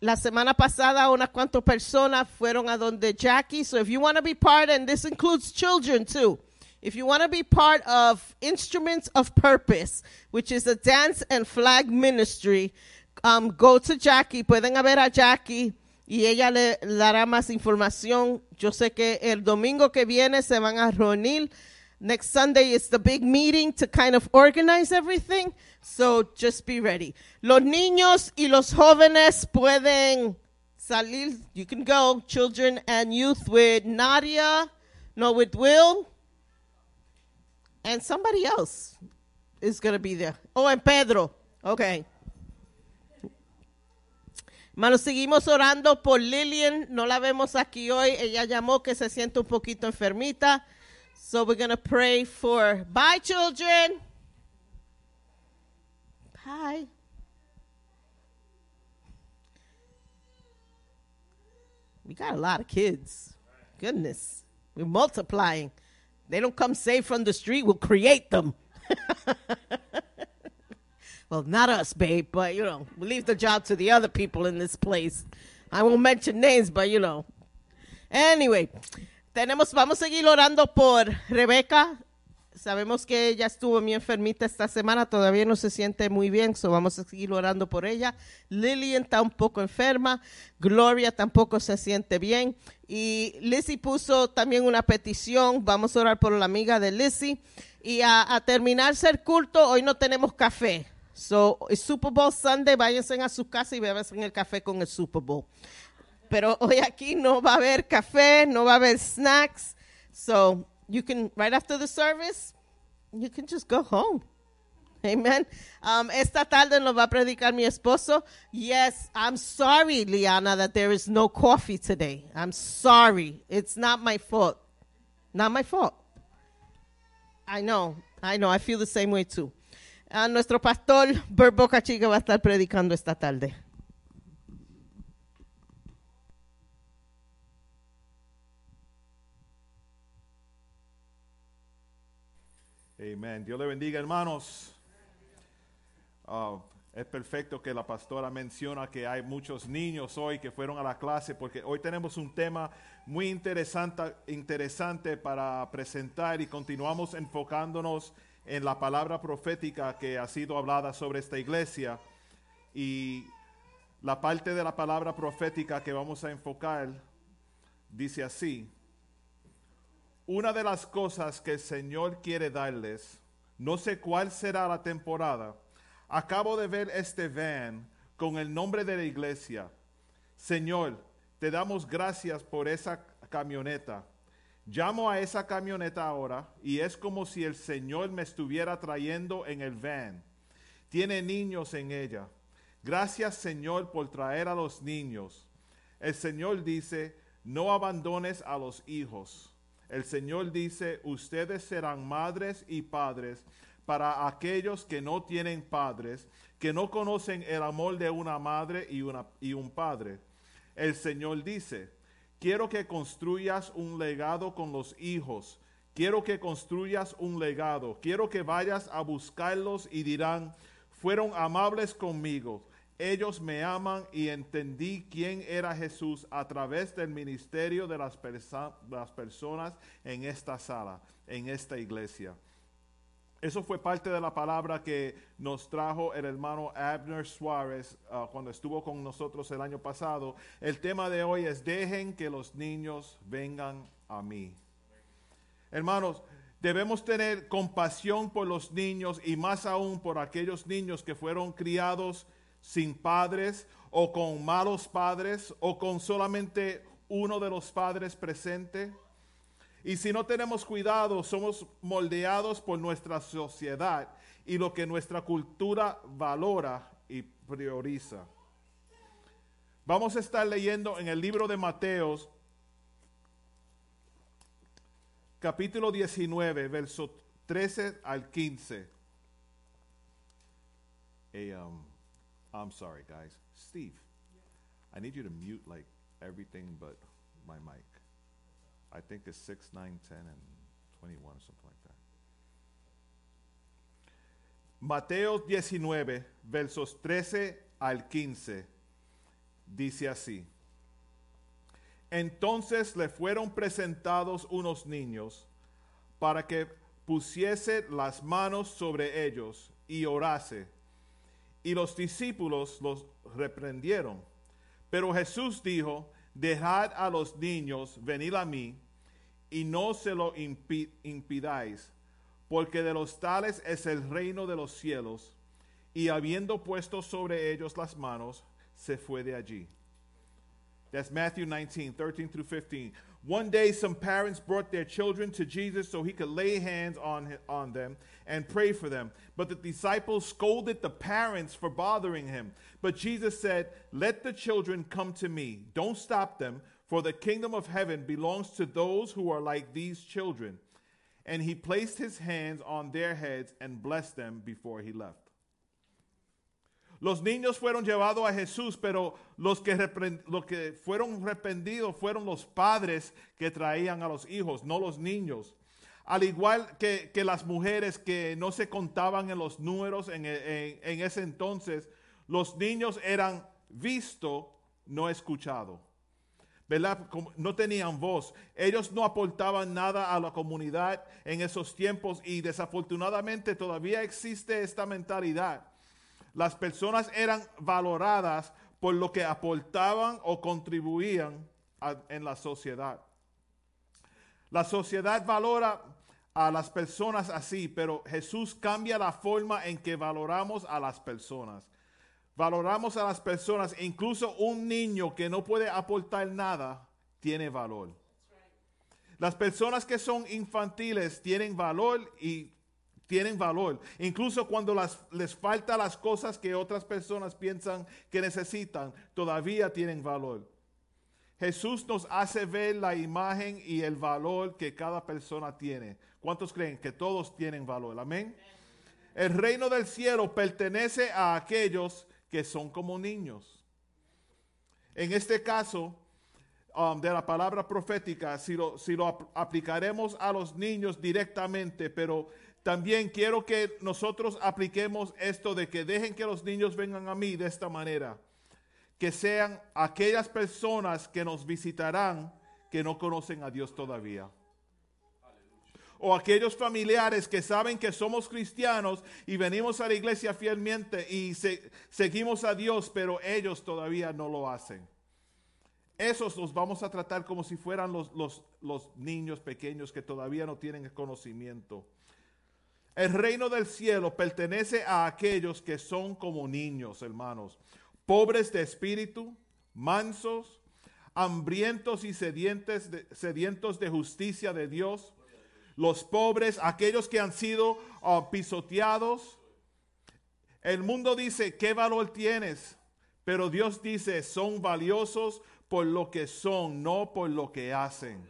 la semana pasada unas cuantas personas fueron a donde Jackie. So if you want to be part, and this includes children too. If you want to be part of Instruments of Purpose, which is a dance and flag ministry, um, go to Jackie. Pueden ver a Jackie y ella le dará más información. Yo sé que el domingo que viene se van a reunir. Next Sunday is the big meeting to kind of organize everything. So just be ready. Los niños y los jóvenes pueden salir. You can go, children and youth, with Nadia, no, with Will, and somebody else is going to be there. Oh, and Pedro. Okay. Seguimos orando por Lillian. No la vemos aquí hoy. Ella llamó que se siente un poquito enfermita. So we're going to pray for. Bye, children. Bye. We got a lot of kids. Goodness. We're multiplying. They don't come safe from the street, we'll create them. *laughs* well, not us, babe, but you know, leave the job to the other people in this place. I won't mention names, but you know. Anyway, tenemos, vamos a seguir orando por Rebeca. sabemos que ella estuvo muy enfermita esta semana, todavía no se siente muy bien, so vamos a seguir orando por ella. Lillian está un poco enferma, Gloria tampoco se siente bien. Y Lizzie puso también una petición, vamos a orar por la amiga de Lizzie. Y a, a terminarse el culto, hoy no tenemos café. So, el Super Bowl Sunday, váyanse a su casa y beban el café con el Super Bowl. Pero hoy aquí no va a haber café, no va a haber snacks. So, you can, right after the service, you can just go home. Amen. Um, esta tarde nos va a predicar mi esposo. Yes, I'm sorry, Liana, that there is no coffee today. I'm sorry. It's not my fault. Not my fault. I know, I know, I feel the same way too. Ah, nuestro pastor Bert Boca Chica va a estar predicando esta tarde. Amén. Dios le bendiga, hermanos. Ah, es perfecto que la pastora menciona que hay muchos niños hoy que fueron a la clase porque hoy tenemos un tema muy interesante, interesante para presentar y continuamos enfocándonos en la palabra profética que ha sido hablada sobre esta iglesia. Y la parte de la palabra profética que vamos a enfocar dice así. Una de las cosas que el Señor quiere darles, no sé cuál será la temporada, acabo de ver este van con el nombre de la iglesia. Señor, te damos gracias por esa camioneta. Llamo a esa camioneta ahora y es como si el Señor me estuviera trayendo en el van. Tiene niños en ella. Gracias Señor por traer a los niños. El Señor dice, no abandones a los hijos. El Señor dice, ustedes serán madres y padres para aquellos que no tienen padres, que no conocen el amor de una madre y, y un padre. El Señor dice, quiero que construyas un legado con los hijos. Quiero que construyas un legado. Quiero que vayas a buscarlos y dirán, fueron amables conmigo. Ellos me aman y entendí quién era Jesús a través del ministerio de las, las, personas en esta sala, en esta iglesia. Eso fue parte de la palabra que nos trajo el hermano Abner Suárez uh, cuando estuvo con nosotros el año pasado. El tema de hoy es dejen que los niños vengan a mí. Hermanos, debemos tener compasión por los niños y más aún por aquellos niños que fueron criados sin padres o con malos padres o con solamente uno de los padres presente. Y si no tenemos cuidado, somos moldeados por nuestra sociedad y lo que nuestra cultura valora y prioriza. Vamos a estar leyendo en el libro de Mateos, capítulo 19, versos 13 al 15. I'm sorry, guys. Steve, I need you to mute like everything but my mic. I think it's 6, 9, 10, and 21 or something like that. Mateo 19, versos 13 al 15, dice así. Entonces le fueron presentados unos niños para que pusiese las manos sobre ellos y orase y los discípulos los reprendieron. Pero Jesús dijo, dejad a los niños venir a mí y no se lo impidáis, porque de los tales es el reino de los cielos. Y habiendo puesto sobre ellos las manos, se fue de allí. That's Matthew 19, 13 through 15. One day, some parents brought their children to Jesus so he could lay hands on, on them and pray for them. But the disciples scolded the parents for bothering him. But Jesus said, Let the children come to me. Don't stop them, for the kingdom of heaven belongs to those who are like these children. And he placed his hands on their heads and blessed them before he left. Los niños fueron llevados a Jesús, pero los que, fueron reprendidos fueron los padres que traían a los hijos, no los niños. Al igual que, las mujeres que no se contaban en los números en, en ese entonces, los niños eran visto, no escuchado. ¿verdad? No tenían voz. Ellos no aportaban nada a la comunidad en esos tiempos y desafortunadamente todavía existe esta mentalidad. Las personas eran valoradas por lo que aportaban o contribuían en la sociedad. La sociedad valora a las personas así, pero Jesús cambia la forma en que valoramos a las personas. Valoramos a las personas, e incluso un niño que no puede aportar nada, tiene valor. Las personas que son infantiles tienen valor y tienen valor. Incluso cuando les falta las cosas que otras personas piensan que necesitan, todavía tienen valor. Jesús nos hace ver la imagen y el valor que cada persona tiene. ¿Cuántos creen que todos tienen valor? Amén. El reino del cielo pertenece a aquellos que son como niños. En este caso, um, de la palabra profética, si lo, lo ap- aplicaremos a los niños directamente, pero también quiero que nosotros apliquemos esto de que dejen que los niños vengan a mí de esta manera que sean aquellas personas que nos visitarán que no conocen a Dios todavía. O aquellos familiares que saben que somos cristianos y venimos a la iglesia fielmente y se- seguimos a Dios, pero ellos todavía no lo hacen. Esos los vamos a tratar como si fueran los, los- los niños pequeños que todavía no tienen conocimiento. El reino del cielo pertenece a aquellos que son como niños, hermanos, pobres de espíritu, mansos, hambrientos y sedientes de- sedientos de justicia de Dios. Los pobres, aquellos que han sido ah, pisoteados. El mundo dice, ¿qué valor tienes? Pero Dios dice, son valiosos por lo que son, no por lo que hacen.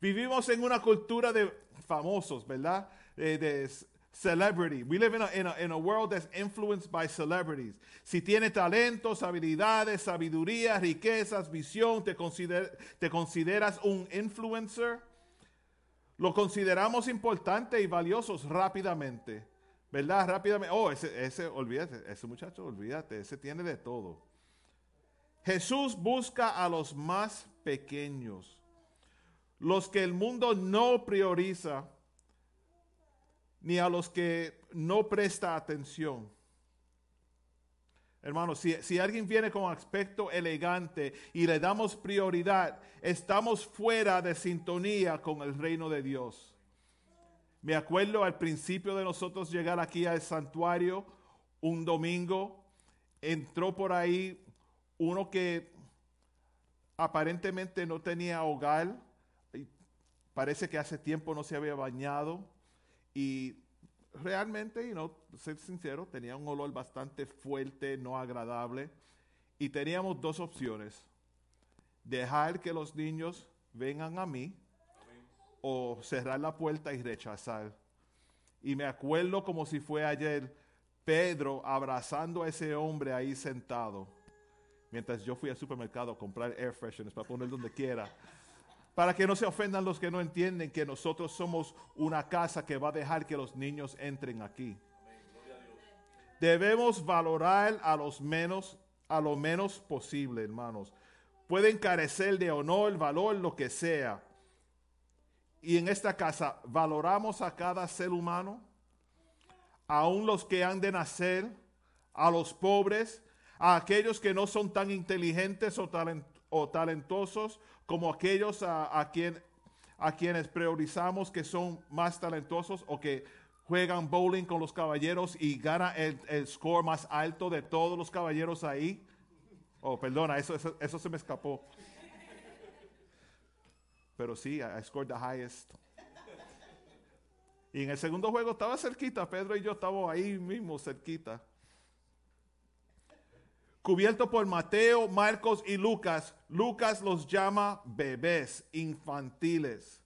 Vivimos en una cultura de famosos, ¿verdad? Eh, de celebrity. We live in a, in, a, world that's influenced by celebrities. Si tiene talentos, habilidades, sabiduría, riquezas, visión, te, te consideras un influencer, lo consideramos importante y valiosos rápidamente. ¿Verdad? Rápidamente. Oh, ese, ese, olvídate, ese muchacho, olvídate, ese tiene de todo. Jesús busca a los más pequeños los que el mundo no prioriza, ni a los que no presta atención. Hermanos, si, si alguien viene con aspecto elegante y le damos prioridad, estamos fuera de sintonía con el reino de Dios. Me acuerdo al principio de nosotros llegar aquí al santuario un domingo, entró por ahí uno que aparentemente no tenía hogar, parece que hace tiempo no se había bañado y realmente, y no ser sincero, tenía un olor bastante fuerte, no agradable y teníamos dos opciones, dejar que los niños vengan a mí o cerrar la puerta y rechazar. Y me acuerdo como si fue ayer Pedro abrazando a ese hombre ahí sentado mientras yo fui al supermercado a comprar air fresheners para poner donde quiera. Para que no se ofendan los que no entienden que nosotros somos una casa que va a dejar que los niños entren aquí. Debemos valorar a los menos, a lo menos posible, hermanos. Pueden carecer de honor, valor, lo que sea. Y en esta casa valoramos a cada ser humano, aun los que han de nacer, a los pobres, a aquellos que no son tan inteligentes o, talent- o talentosos como aquellos a, a a quienes priorizamos que son más talentosos o que juegan bowling con los caballeros y gana el, el score más alto de todos los caballeros ahí. Oh, perdona, eso, eso, eso se me escapó. Pero sí, I, I scored the highest. Y en el segundo juego estaba cerquita, Pedro y yo estábamos ahí mismo cerquita. Cubierto por Mateo, Marcos y Lucas, Lucas los llama bebés infantiles.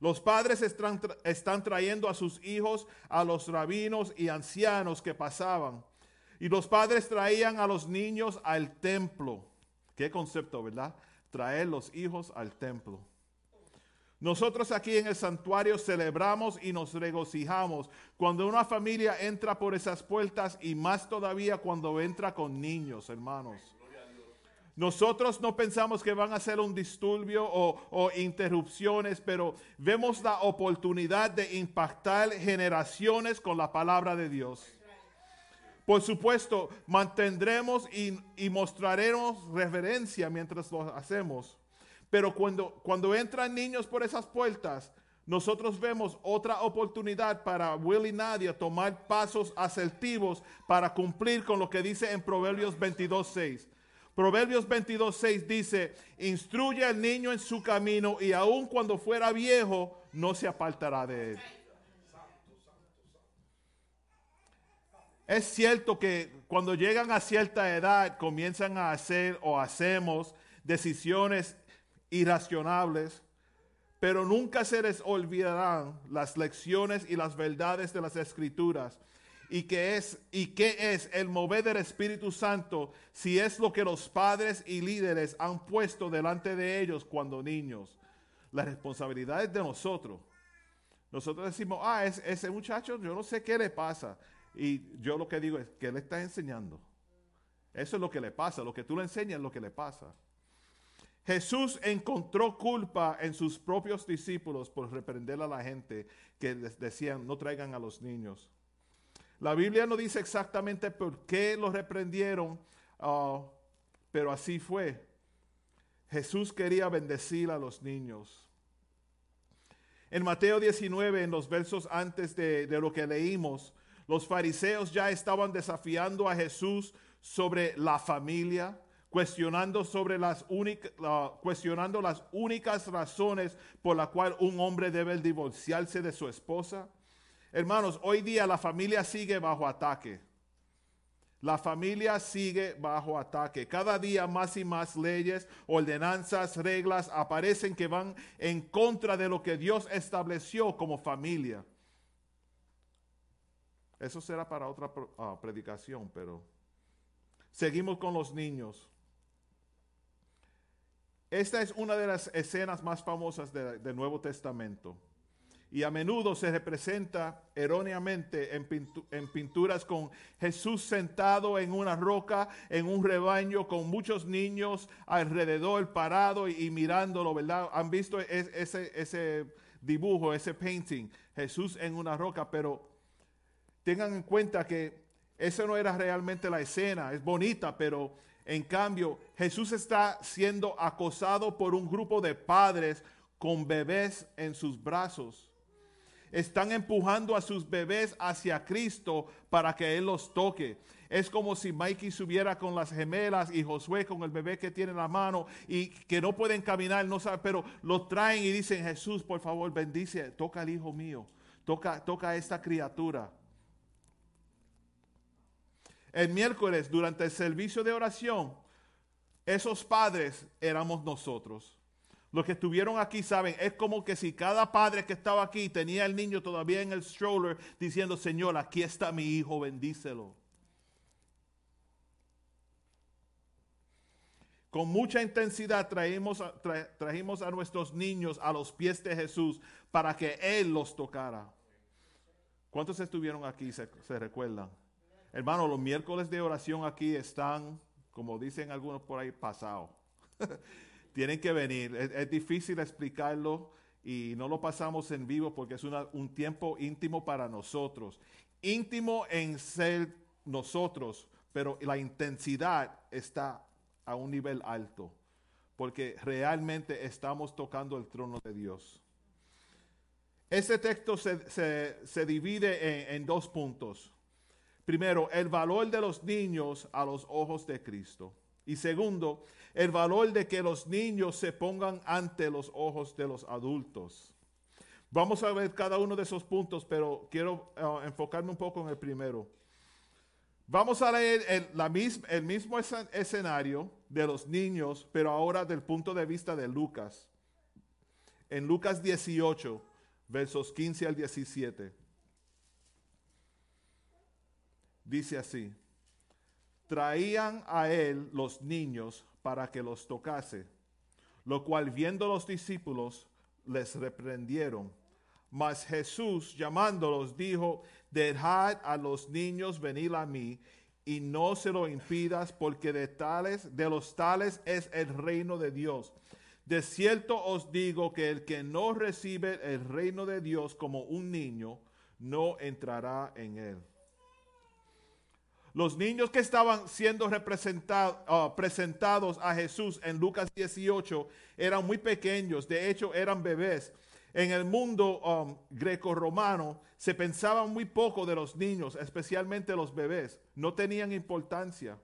Los padres están, tra- están trayendo a sus hijos a los rabinos y ancianos que pasaban. Y los padres traían a los niños al templo. Qué concepto, ¿verdad? Traer los hijos al templo. Nosotros aquí en el santuario celebramos y nos regocijamos cuando una familia entra por esas puertas y más todavía cuando entra con niños, hermanos. Nosotros no pensamos que van a ser un disturbio o, interrupciones, pero vemos la oportunidad de impactar generaciones con la palabra de Dios. Por supuesto, mantendremos y mostraremos reverencia mientras lo hacemos. Pero cuando, cuando entran niños por esas puertas, nosotros vemos otra oportunidad para Will y Nadia tomar pasos asertivos para cumplir con lo que dice en Proverbios 22.6. Proverbios 22.6 dice, instruye al niño en su camino y aun cuando fuera viejo, no se apartará de él. Es cierto que cuando llegan a cierta edad comienzan a hacer o hacemos decisiones irracionables, pero nunca se les olvidarán las lecciones y las verdades de las escrituras. Y qué es y qué es el mover del Espíritu Santo si es lo que los padres y líderes han puesto delante de ellos cuando niños. La responsabilidad es de nosotros. Nosotros decimos, ah, es, ese muchacho, yo no sé qué le pasa. Y yo lo que digo es, ¿qué le está enseñando? Eso es lo que le pasa. Lo que tú le enseñas es lo que le pasa. Jesús encontró culpa en sus propios discípulos por reprender a la gente que les decían, no traigan a los niños. La Biblia no dice exactamente por qué los reprendieron, ah, pero así fue. Jesús quería bendecir a los niños. En Mateo 19, en los versos antes de, de lo que leímos, los fariseos ya estaban desafiando a Jesús sobre la familia, cuestionando sobre las únicas, cuestionando las únicas razones por las cuales un hombre debe divorciarse de su esposa. Hermanos, hoy día la familia sigue bajo ataque. La familia sigue bajo ataque. Cada día más y más leyes, ordenanzas, reglas aparecen que van en contra de lo que Dios estableció como familia. Eso será para otra uh, predicación, pero seguimos con los niños. Esta es una de las escenas más famosas del Nuevo Testamento. Y a menudo se representa erróneamente en, pinturas con Jesús sentado en una roca, en un rebaño, con muchos niños alrededor parado y, mirándolo, ¿verdad? Han visto ese, ese dibujo, ese painting, Jesús en una roca, pero tengan en cuenta que esa no era realmente la escena, es bonita, pero en cambio, Jesús está siendo acosado por un grupo de padres con bebés en sus brazos. Están empujando a sus bebés hacia Cristo para que Él los toque. Es como si Mikey subiera con las gemelas y Josué con el bebé que tiene en la mano y que no pueden caminar, no saben, pero lo traen y dicen, Jesús, por favor, bendice, toca al hijo mío, toca, toca a esta criatura. El miércoles, durante el servicio de oración, esos padres éramos nosotros. Los que estuvieron aquí saben, es como que si cada padre que estaba aquí tenía el niño todavía en el stroller diciendo, Señor, aquí está mi hijo, bendícelo. Con mucha intensidad trajimos, a nuestros niños a los pies de Jesús para que Él los tocara. ¿Cuántos estuvieron aquí? Se, se recuerdan. Hermano, los miércoles de oración aquí están, como dicen algunos por ahí, pasados. *laughs* Tienen que venir. Es, difícil explicarlo y no lo pasamos en vivo porque es un tiempo íntimo para nosotros. Íntimo en ser nosotros, pero la intensidad está a un nivel alto porque realmente estamos tocando el trono de Dios. Este texto se, divide en dos puntos. Primero, el valor de los niños a los ojos de Cristo. Y segundo, el valor de que los niños se pongan ante los ojos de los adultos. Vamos a ver cada uno de esos puntos, pero quiero uh, enfocarme un poco en el primero. Vamos a leer el mismo escenario de los niños, pero ahora del punto de vista de Lucas. En Lucas 18, versos 15 al 17 dice así, traían a él los niños para que los tocase, lo cual viendo los discípulos les reprendieron. Mas Jesús llamándolos dijo, dejad a los niños venir a mí y no se lo impidas, porque de tales, de los tales es el reino de Dios. De cierto os digo que el que no recibe el reino de Dios como un niño, no entrará en él. Los niños que estaban siendo representados, ah, presentados a Jesús en Lucas 18 eran muy pequeños, de hecho eran bebés. En el mundo um, greco-romano se pensaba muy poco de los niños, especialmente los bebés. No tenían importancia.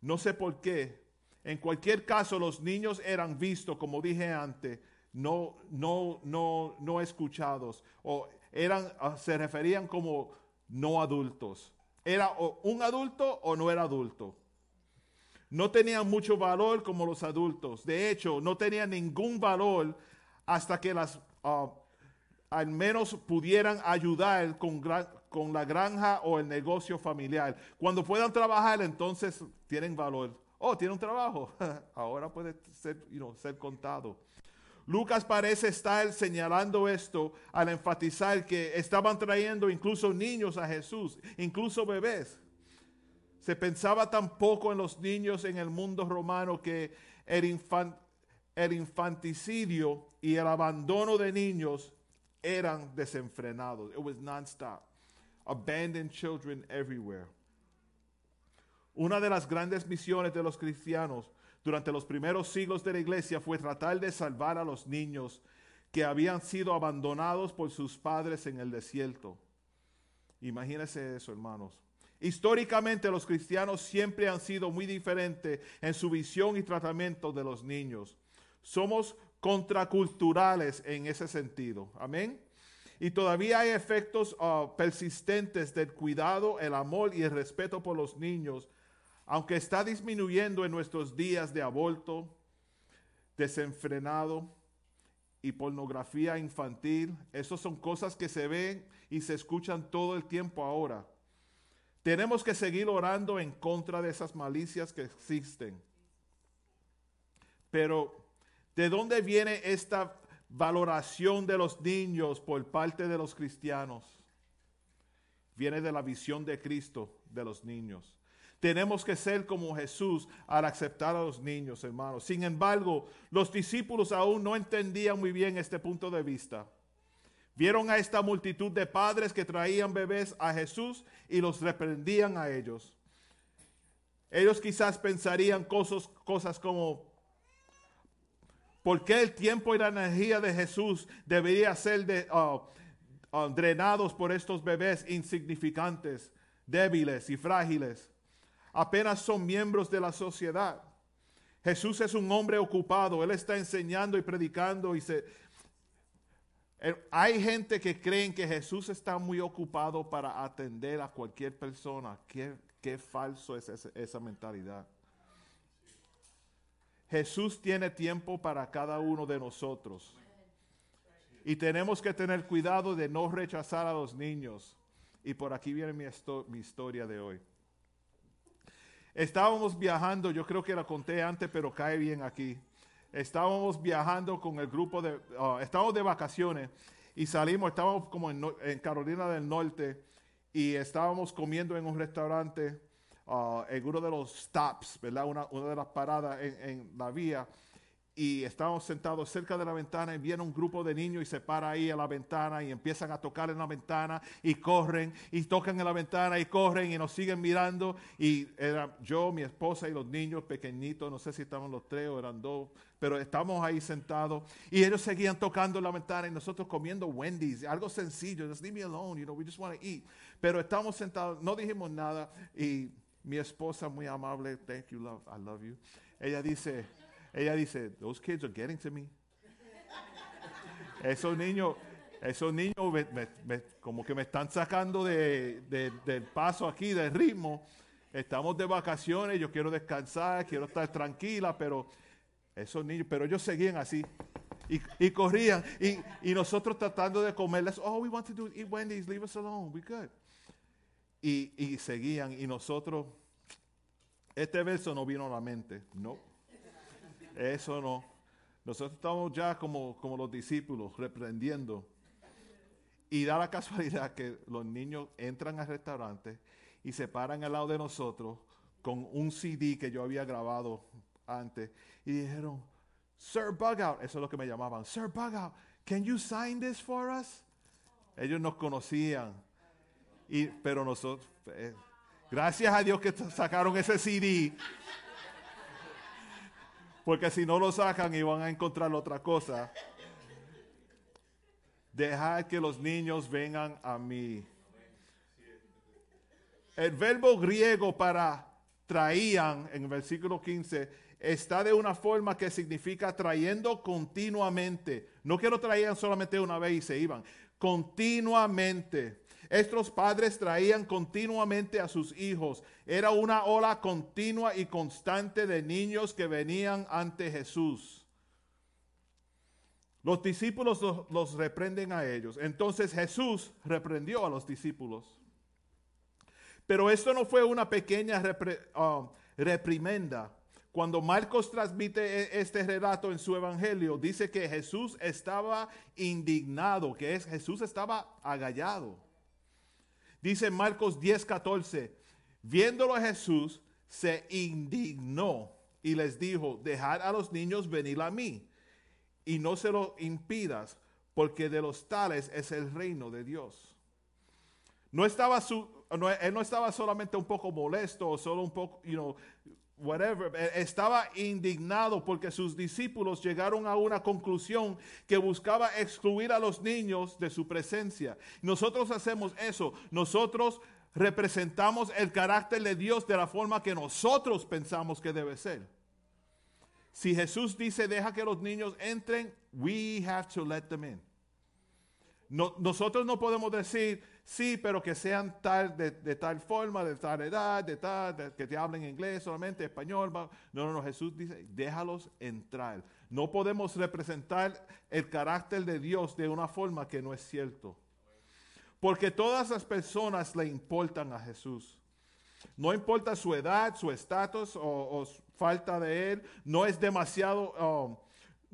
No sé por qué. En cualquier caso, los niños eran vistos, como dije antes, no, no, no, no escuchados. O eran, ah, se referían como no adultos. Era un adulto o no era adulto. No tenían mucho valor como los adultos. De hecho, no tenían ningún valor hasta que las ah, al menos pudieran ayudar con, con la granja o el negocio familiar. Cuando puedan trabajar, entonces tienen valor. Oh, tiene un trabajo. *laughs* Ahora puede ser, ser contado. Lucas parece estar señalando esto al enfatizar que estaban trayendo incluso niños a Jesús, incluso bebés. Se pensaba tan poco en los niños en el mundo romano que el, el infanticidio y el abandono de niños eran desenfrenados. It was nonstop. Abandoned children everywhere. Una de las grandes misiones de los cristianos durante los primeros siglos de la iglesia fue tratar de salvar a los niños que habían sido abandonados por sus padres en el desierto. Imagínense eso, hermanos. Históricamente los cristianos siempre han sido muy diferentes en su visión y tratamiento de los niños. Somos contraculturales en ese sentido. Amén. Y todavía hay efectos ah, persistentes del cuidado, el amor y el respeto por los niños, aunque está disminuyendo en nuestros días de aborto, desenfrenado y pornografía infantil. Esas son cosas que se ven y se escuchan todo el tiempo ahora. Tenemos que seguir orando en contra de esas malicias que existen. Pero ¿De dónde viene esta valoración de los niños por parte de los cristianos? Viene de la visión de Cristo de los niños. Tenemos que ser como Jesús al aceptar a los niños, hermanos. Sin embargo, los discípulos aún no entendían muy bien este punto de vista. Vieron a esta multitud de padres que traían bebés a Jesús y los reprendían a ellos. Ellos quizás pensarían cosas, como, ¿Por qué el tiempo y la energía de Jesús debería ser de, uh, drenados por estos bebés insignificantes, débiles y frágiles? Apenas son miembros de la sociedad. Jesús es un hombre ocupado, Él está enseñando y predicando y se... Eh, hay gente que creen que Jesús está muy ocupado para atender a cualquier persona. Qué, qué falso es esa mentalidad. Jesús tiene tiempo para cada uno de nosotros. Y tenemos que tener cuidado de no rechazar a los niños. Y por aquí viene mi, historia de hoy. Estábamos viajando, yo creo que la conté antes, pero cae bien aquí. Estábamos viajando con el grupo de, uh, estábamos de vacaciones y salimos, estábamos como en, Carolina del Norte y estábamos comiendo en un restaurante uh, en uno de los stops, ¿verdad? Una, una de las paradas en, en, la vía. Y estábamos sentados cerca de la ventana y viene un grupo de niños y se para ahí a la ventana y empiezan a tocar en la ventana y corren y tocan en la ventana y corren y nos siguen mirando. Y era yo, mi esposa y los niños pequeñitos, no sé si estaban los tres o eran dos, pero estamos ahí sentados y ellos seguían tocando en la ventana y nosotros comiendo Wendy's, algo sencillo, just leave me alone, you know, we just want to eat. Pero estamos sentados, no dijimos nada y mi esposa muy amable, thank you, love, I love you. Ella dice, ella dice, those kids are getting to me. Esos niños, esos niños como que me están sacando de, del paso aquí, del ritmo. Estamos de vacaciones, yo quiero descansar, quiero estar tranquila, pero esos niños, pero ellos seguían así. Y, y corrían. Y, y, nosotros tratando de comerles, oh, we want to do, eat Wendy's, leave us alone, we good y, seguían. Y nosotros, este verso no vino a la mente, no. Eso no. Nosotros estamos ya como, como los discípulos, reprendiendo. Y da la *laughs* casualidad que los niños entran al restaurante y se paran al lado de nosotros con un CD que yo había grabado antes y dijeron, Sir Bugout, eso es lo que me llamaban, Sir Bugout, can you sign this for us? Ellos nos conocían, y, pero nosotros, eh, gracias a Dios que sacaron ese CD, porque si no lo sacan iban a encontrar otra cosa. Dejar que los niños vengan a mí. El verbo griego para traían en el versículo 15 está de una forma que significa trayendo continuamente. No que lo traían solamente una vez y se iban, continuamente. Estos padres traían continuamente a sus hijos. Era una ola continua y constante de niños que venían ante Jesús. Los discípulos los, reprenden a ellos. Entonces Jesús reprendió a los discípulos. Pero esto no fue una pequeña um, reprimenda. Cuando Marcos transmite e, este relato en su evangelio, dice que Jesús estaba indignado, que es Jesús estaba agallado. Dice Marcos 10:14, viéndolo a Jesús, se indignó y les dijo, dejad a los niños venir a mí y no se lo impidas, porque de los tales es el reino de Dios. No estaba su, él no estaba solamente un poco molesto o solo un poco, you know, whatever. Estaba indignado porque sus discípulos llegaron a una conclusión que buscaba excluir a los niños de su presencia. Nosotros hacemos eso. Nosotros representamos el carácter de Dios de la forma que nosotros pensamos que debe ser. Si Jesús dice, deja que los niños entren, we have to let them in. nosotros no podemos decir, sí, pero que sean tal, de, tal forma, de tal edad, de tal, que te hablen inglés solamente, español. No, no, no, Jesús dice, déjalos entrar. No podemos representar el carácter de Dios de una forma que no es cierto. Porque todas las personas le importan a Jesús. No importa su edad, su estatus o, falta de él, no es demasiado, um,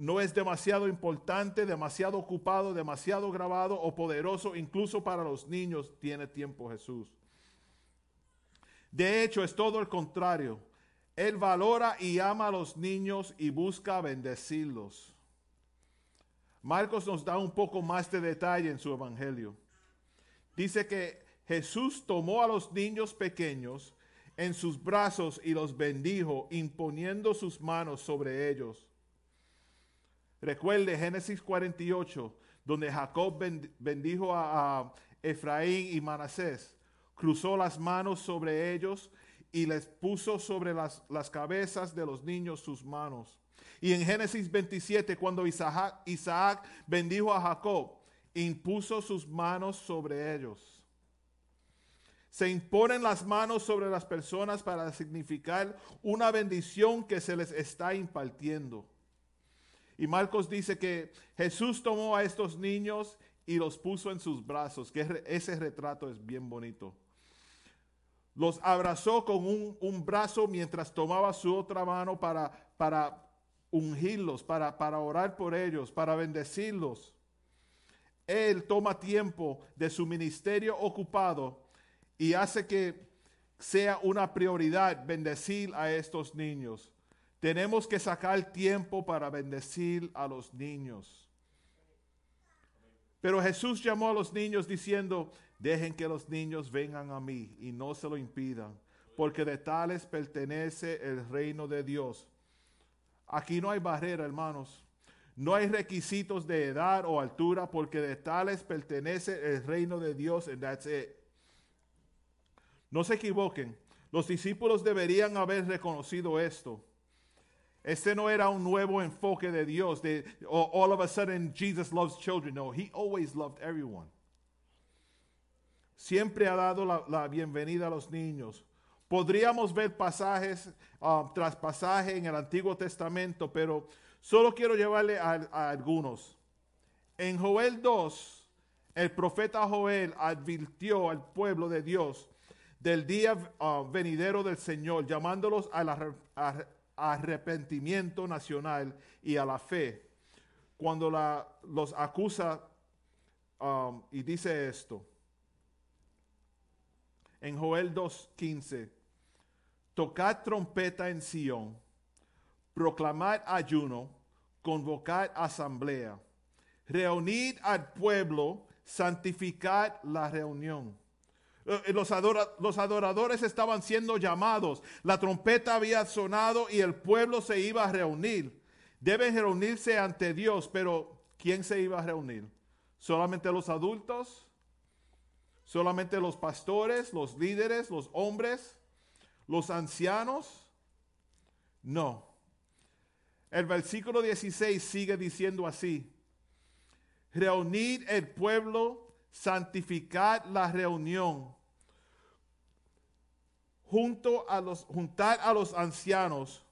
no es demasiado importante, demasiado ocupado, demasiado grabado o poderoso, incluso para los niños tiene tiempo Jesús. De hecho, es todo el contrario. Él valora y ama a los niños y busca bendecirlos. Marcos nos da un poco más de detalle en su evangelio. Dice que Jesús tomó a los niños pequeños en sus brazos y los bendijo, imponiendo sus manos sobre ellos. Recuerde Génesis 48, donde Jacob bendijo a, Efraín y Manasés, cruzó las manos sobre ellos y les puso sobre las, cabezas de los niños sus manos. Y en Génesis 27, cuando Isaac, Isaac bendijo a Jacob, impuso sus manos sobre ellos. Se imponen las manos sobre las personas para significar una bendición que se les está impartiendo. Y Marcos dice que Jesús tomó a estos niños y los puso en sus brazos, que ese retrato es bien bonito. Los abrazó con un, brazo mientras tomaba su otra mano para, ungirlos, para orar por ellos, para bendecirlos. Él toma tiempo de su ministerio ocupado y hace que sea una prioridad bendecir a estos niños. Tenemos que sacar tiempo para bendecir a los niños. Pero Jesús llamó a los niños diciendo, dejen que los niños vengan a mí y no se lo impidan, porque de tales pertenece el reino de Dios. Aquí no hay barrera, hermanos. No hay requisitos de edad o altura, porque de tales pertenece el reino de Dios, and that's it. No se equivoquen, los discípulos deberían haber reconocido esto. Este no era un nuevo enfoque de Dios, de all of a sudden Jesus loves children. No, he always loved everyone. Siempre ha dado la, bienvenida a los niños. Podríamos ver pasajes um, tras pasaje en el Antiguo Testamento, pero solo quiero llevarle a, a algunos. En Joel 2, el profeta Joel advirtió al pueblo de Dios del día ah, venidero del Señor, llamándolos al arrepentimiento nacional y a la fe. Cuando la, los acusa um, y dice esto, en Joel 2.15, tocad trompeta en Sión, proclamad ayuno, convocad asamblea, reunid al pueblo, santificad la reunión. Eh, Los, adora- los adoradores estaban siendo llamados, la trompeta había sonado y el pueblo se iba a reunir. Deben reunirse ante Dios, pero ¿quién se iba a reunir? ¿Solamente los adultos? ¿Solamente los pastores, los líderes, los hombres, los ancianos? No. El versículo 16 sigue diciendo así. Reunid el pueblo, santificad la reunión. Junto a los, juntad a los ancianos,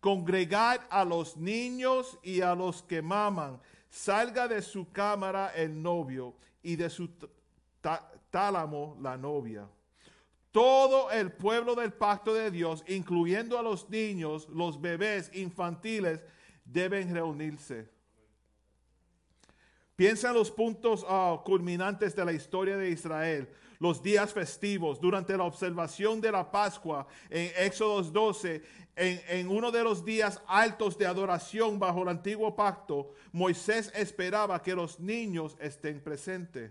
congregad a los niños y a los que maman. Salga de su cámara el novio y de su tálamo la novia. Todo el pueblo del pacto de Dios, incluyendo a los niños, los bebés infantiles, deben reunirse. Piensa en los puntos ah, culminantes de la historia de Israel, los días festivos, durante la observación de la Pascua en Éxodo 12, en, en uno de los días altos de adoración bajo el antiguo pacto, Moisés esperaba que los niños estén presentes.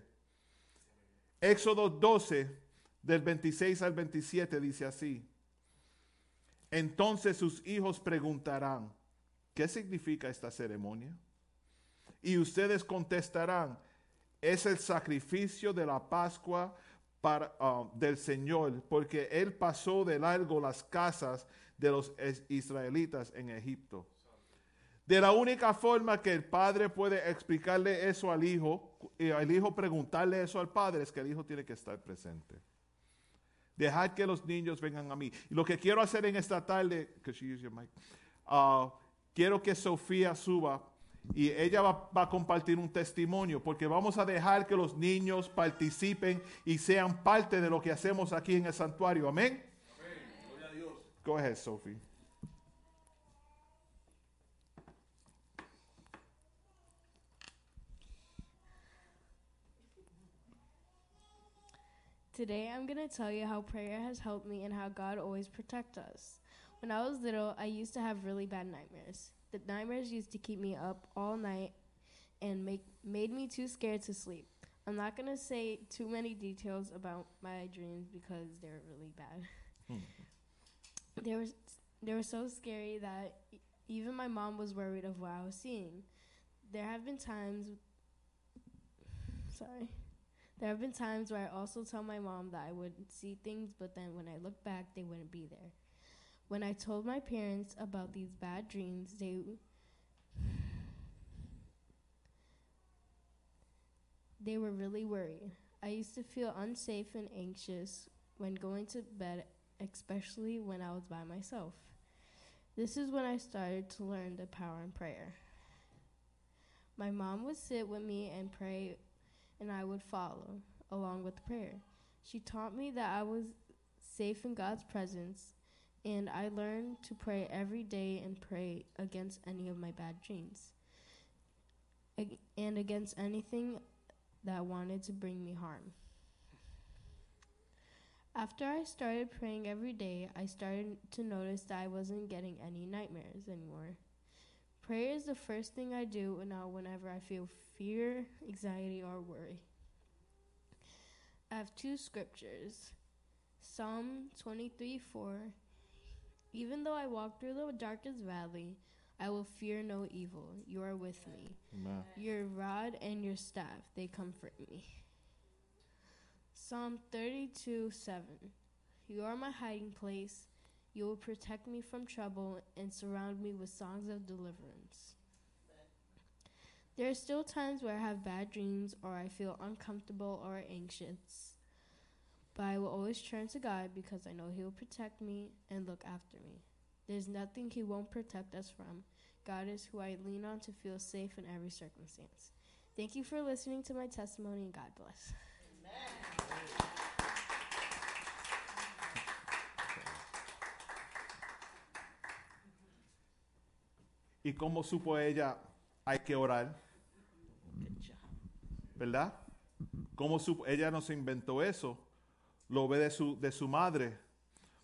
Éxodo 12, del 26 al 27, dice así. Entonces sus hijos preguntarán, ¿qué significa esta ceremonia? Y ustedes contestarán, es el sacrificio de la Pascua ah, del Señor, porque Él pasó de largo las casas de los israelitas en Egipto. De la única forma que el padre puede explicarle eso al hijo, y al hijo preguntarle eso al padre, es que el hijo tiene que estar presente. Dejad que los niños vengan a mí. Y lo que quiero hacer en esta tarde? Ah, quiero que Sofía suba y ella va, a compartir un testimonio, porque vamos a dejar que los niños participen y sean parte de lo que hacemos aquí en el santuario. Amén. Go ahead, Sophie. Today I'm going to tell you how prayer has helped me and how God always protects us. When I was little, I used to have really bad nightmares. The nightmares used to keep me up all night and make made me too scared to sleep. I'm not going to say too many details about my dreams because they're really bad. Hmm. *laughs* they were they were so scary that e- even my mom was worried of what I was seeing. There have been times sorry. There have been times where I also tell my mom that I would see things, but then when I look back, they wouldn't be there. When I told my parents about these bad dreams, they they were really worried. I used to feel unsafe and anxious when going to bed, especially when I was by myself. This is when I started to learn the power in prayer. My mom would sit with me and pray and I would follow along with prayer. She taught me that I was safe in God's presence, and I learned to pray every day and pray against any of my bad dreams and against anything that wanted to bring me harm. After I started praying every day, I started to notice that I wasn't getting any nightmares anymore. Prayer is the first thing I do now whenever I feel fear, anxiety, or worry. I have two scriptures Psalm 23 4. Even though I walk through the darkest valley, I will fear no evil. You are with me. Amen. Your rod and your staff, they comfort me. Psalm 32 7. You are my hiding place. You will protect me from trouble and surround me with songs of deliverance. There are still times where I have bad dreams or I feel uncomfortable or anxious. But I will always turn to God because I know He will protect me and look after me. There's nothing He won't protect us from. God is who I lean on to feel safe in every circumstance. Thank you for listening to my testimony and God bless. ¿Y cómo supo ella hay que orar? ¿Verdad? ¿Cómo supo? Ella no se inventó eso. Lo ve de su, de su madre.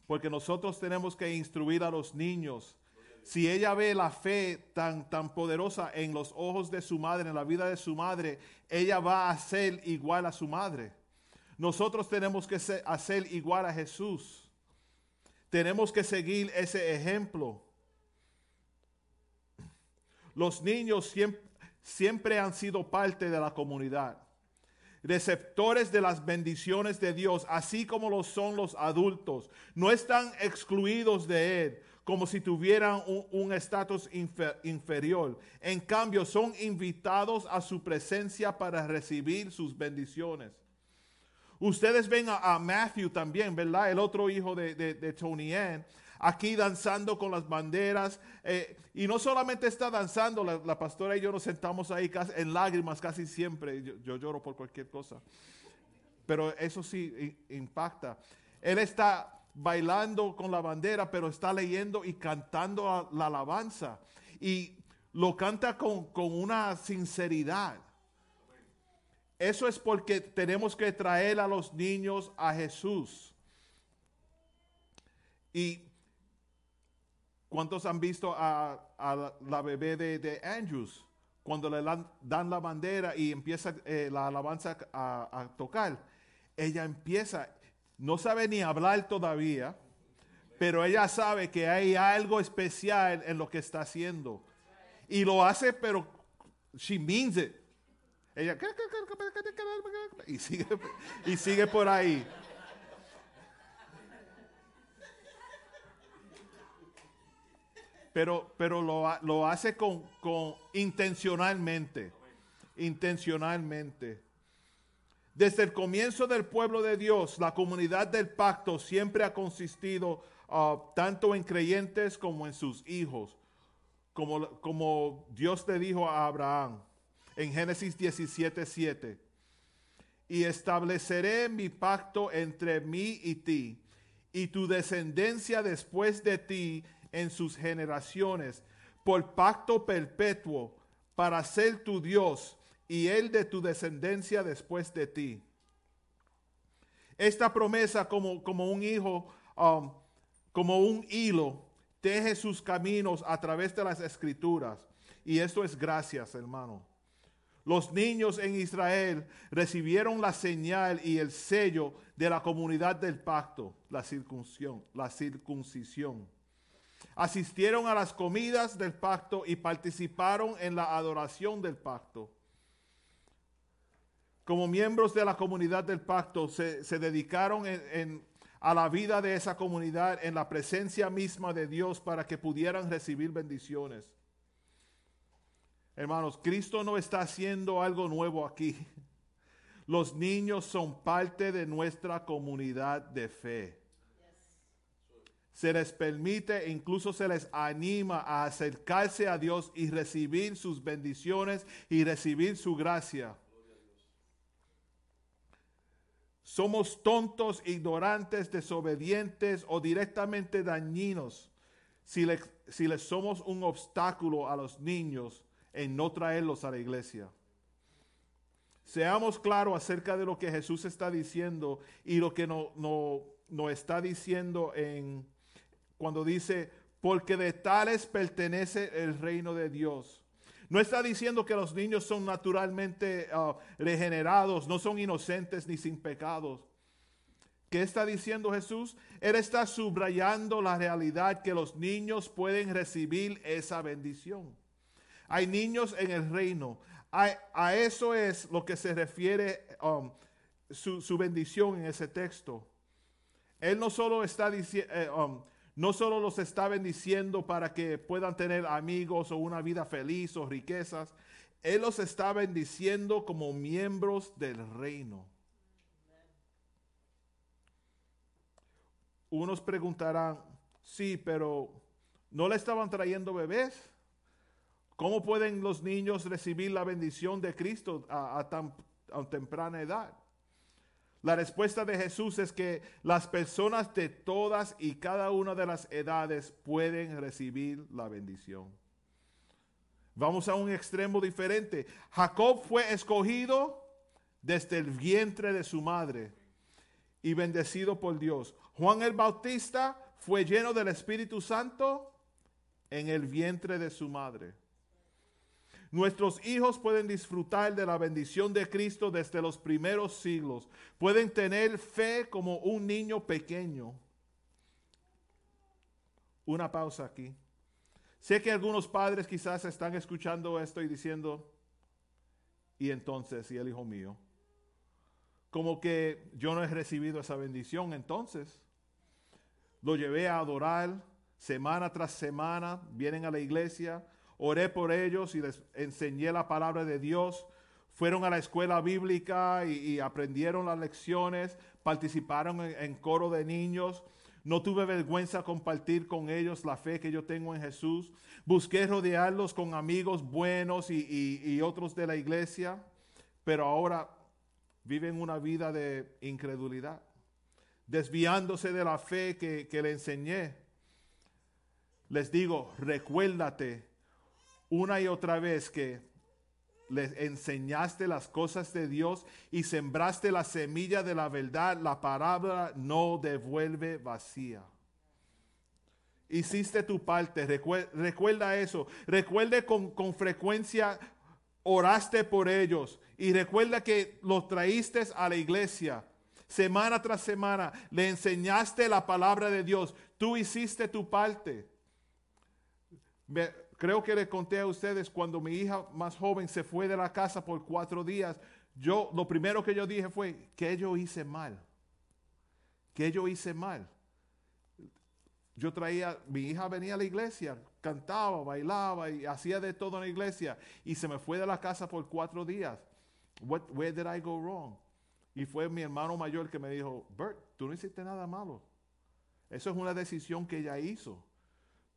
Porque nosotros tenemos que instruir a los niños. Si ella ve la fe tan, tan poderosa en los ojos de su madre, en la vida de su madre, ella va a ser igual a su madre. Nosotros tenemos que ser, hacer igual a Jesús. Tenemos que seguir ese ejemplo. Los niños siempre, siempre han sido parte de la comunidad, receptores de las bendiciones de Dios, así como lo son los adultos. No están excluidos de Él como si tuvieran un estatus inferior. En cambio, son invitados a su presencia para recibir sus bendiciones. Ustedes ven a, Matthew también, ¿verdad? El otro hijo de, de Tony Ann aquí danzando con las banderas. Eh, y no solamente está danzando, la, pastora y yo nos sentamos ahí en lágrimas casi siempre. Yo, lloro por cualquier cosa. Pero eso sí impacta. Él está bailando con la bandera, pero está leyendo y cantando la alabanza. Y lo canta con, con una sinceridad. Eso es porque tenemos que traer a los niños a Jesús. Y ¿Cuántos han visto a, la bebé de, Andrews? Cuando le dan, la bandera y empieza eh, la alabanza a, tocar, ella empieza, no sabe ni hablar todavía, pero ella sabe que hay algo especial en lo que está haciendo. Y lo hace, pero she means it. Ella y sigue, y sigue por ahí. Pero, pero lo, hace con, con intencionalmente, intencionalmente. Desde el comienzo del pueblo de Dios, la comunidad del pacto siempre ha consistido uh, tanto en creyentes como en sus hijos, como, como Dios le dijo a Abraham en Génesis 17, 7. Y estableceré mi pacto entre mí y ti, y tu descendencia después de ti en sus generaciones, por pacto perpetuo, para ser tu Dios y el de tu descendencia después de ti. Esta promesa como, como un hijo, um, como un hilo, teje sus caminos a través de las escrituras. Y esto es gracias, hermano. Los niños en Israel recibieron la señal y el sello de la comunidad del pacto, la circuncisión, la circuncisión asistieron a las comidas del pacto y participaron en la adoración del pacto. Como miembros de la comunidad del pacto, se, dedicaron a la vida de esa comunidad en la presencia misma de Dios para que pudieran recibir bendiciones. Hermanos, Cristo no está haciendo algo nuevo aquí. Los niños son parte de nuestra comunidad de fe se les permite, incluso se les anima a acercarse a Dios y recibir sus bendiciones y recibir su gracia. Somos tontos, ignorantes, desobedientes o directamente dañinos si les, si somos un obstáculo a los niños en no traerlos a la iglesia. Seamos claros acerca de lo que Jesús está diciendo y lo que nos no, no está diciendo en cuando dice, porque de tales pertenece el reino de Dios. No está diciendo que los niños son naturalmente ah, regenerados, no son inocentes ni sin pecados. ¿Qué está diciendo Jesús? Él está subrayando la realidad que los niños pueden recibir esa bendición. Hay niños en el reino. A, eso es lo que se refiere um, su, bendición en ese texto. Él no solo está diciendo, eh, um, no solo los está bendiciendo para que puedan tener amigos o una vida feliz o riquezas, Él los está bendiciendo como miembros del reino. Unos preguntarán, sí, pero ¿no le estaban trayendo bebés? ¿Cómo pueden los niños recibir la bendición de Cristo a, tan temprana edad? La respuesta de Jesús es que las personas de todas y cada una de las edades pueden recibir la bendición. Vamos a un extremo diferente. Jacob fue escogido desde el vientre de su madre y bendecido por Dios. Juan el Bautista fue lleno del Espíritu Santo en el vientre de su madre. Nuestros hijos pueden disfrutar de la bendición de Cristo desde los primeros siglos. Pueden tener fe como un niño pequeño. Una pausa aquí. Sé que algunos padres quizás están escuchando esto y diciendo, y entonces, y el hijo mío, como que yo no he recibido esa bendición, entonces lo llevé a adorar semana tras semana, vienen a la iglesia, oré por ellos y les enseñé la palabra de Dios, fueron a la escuela bíblica y, aprendieron las lecciones, participaron en coro de niños, no tuve vergüenza compartir con ellos la fe que yo tengo en Jesús. Busqué rodearlos con amigos buenos y, otros de la iglesia, pero ahora viven una vida de incredulidad, desviándose de la fe que, que le enseñé. Les digo, recuérdate una y otra vez que les enseñaste las cosas de Dios y sembraste la semilla de la verdad, la palabra no devuelve vacía. Hiciste tu parte, recuerda eso. Recuerde con, con frecuencia, oraste por ellos y recuerda que los traíste a la iglesia. Semana tras semana le enseñaste la palabra de Dios. Tú hiciste tu parte. Creo que le conté a ustedes cuando mi hija más joven se fue de la casa por cuatro días. Yo, lo primero que yo dije fue que yo hice mal. Que yo hice mal. Yo traía, mi hija venía a la iglesia, cantaba, bailaba y hacía de todo en la iglesia y se me fue de la casa por cuatro días. What, where did I go wrong? Y fue mi hermano mayor que me dijo, Bert, tú no hiciste nada malo. Eso es una decisión que ella hizo.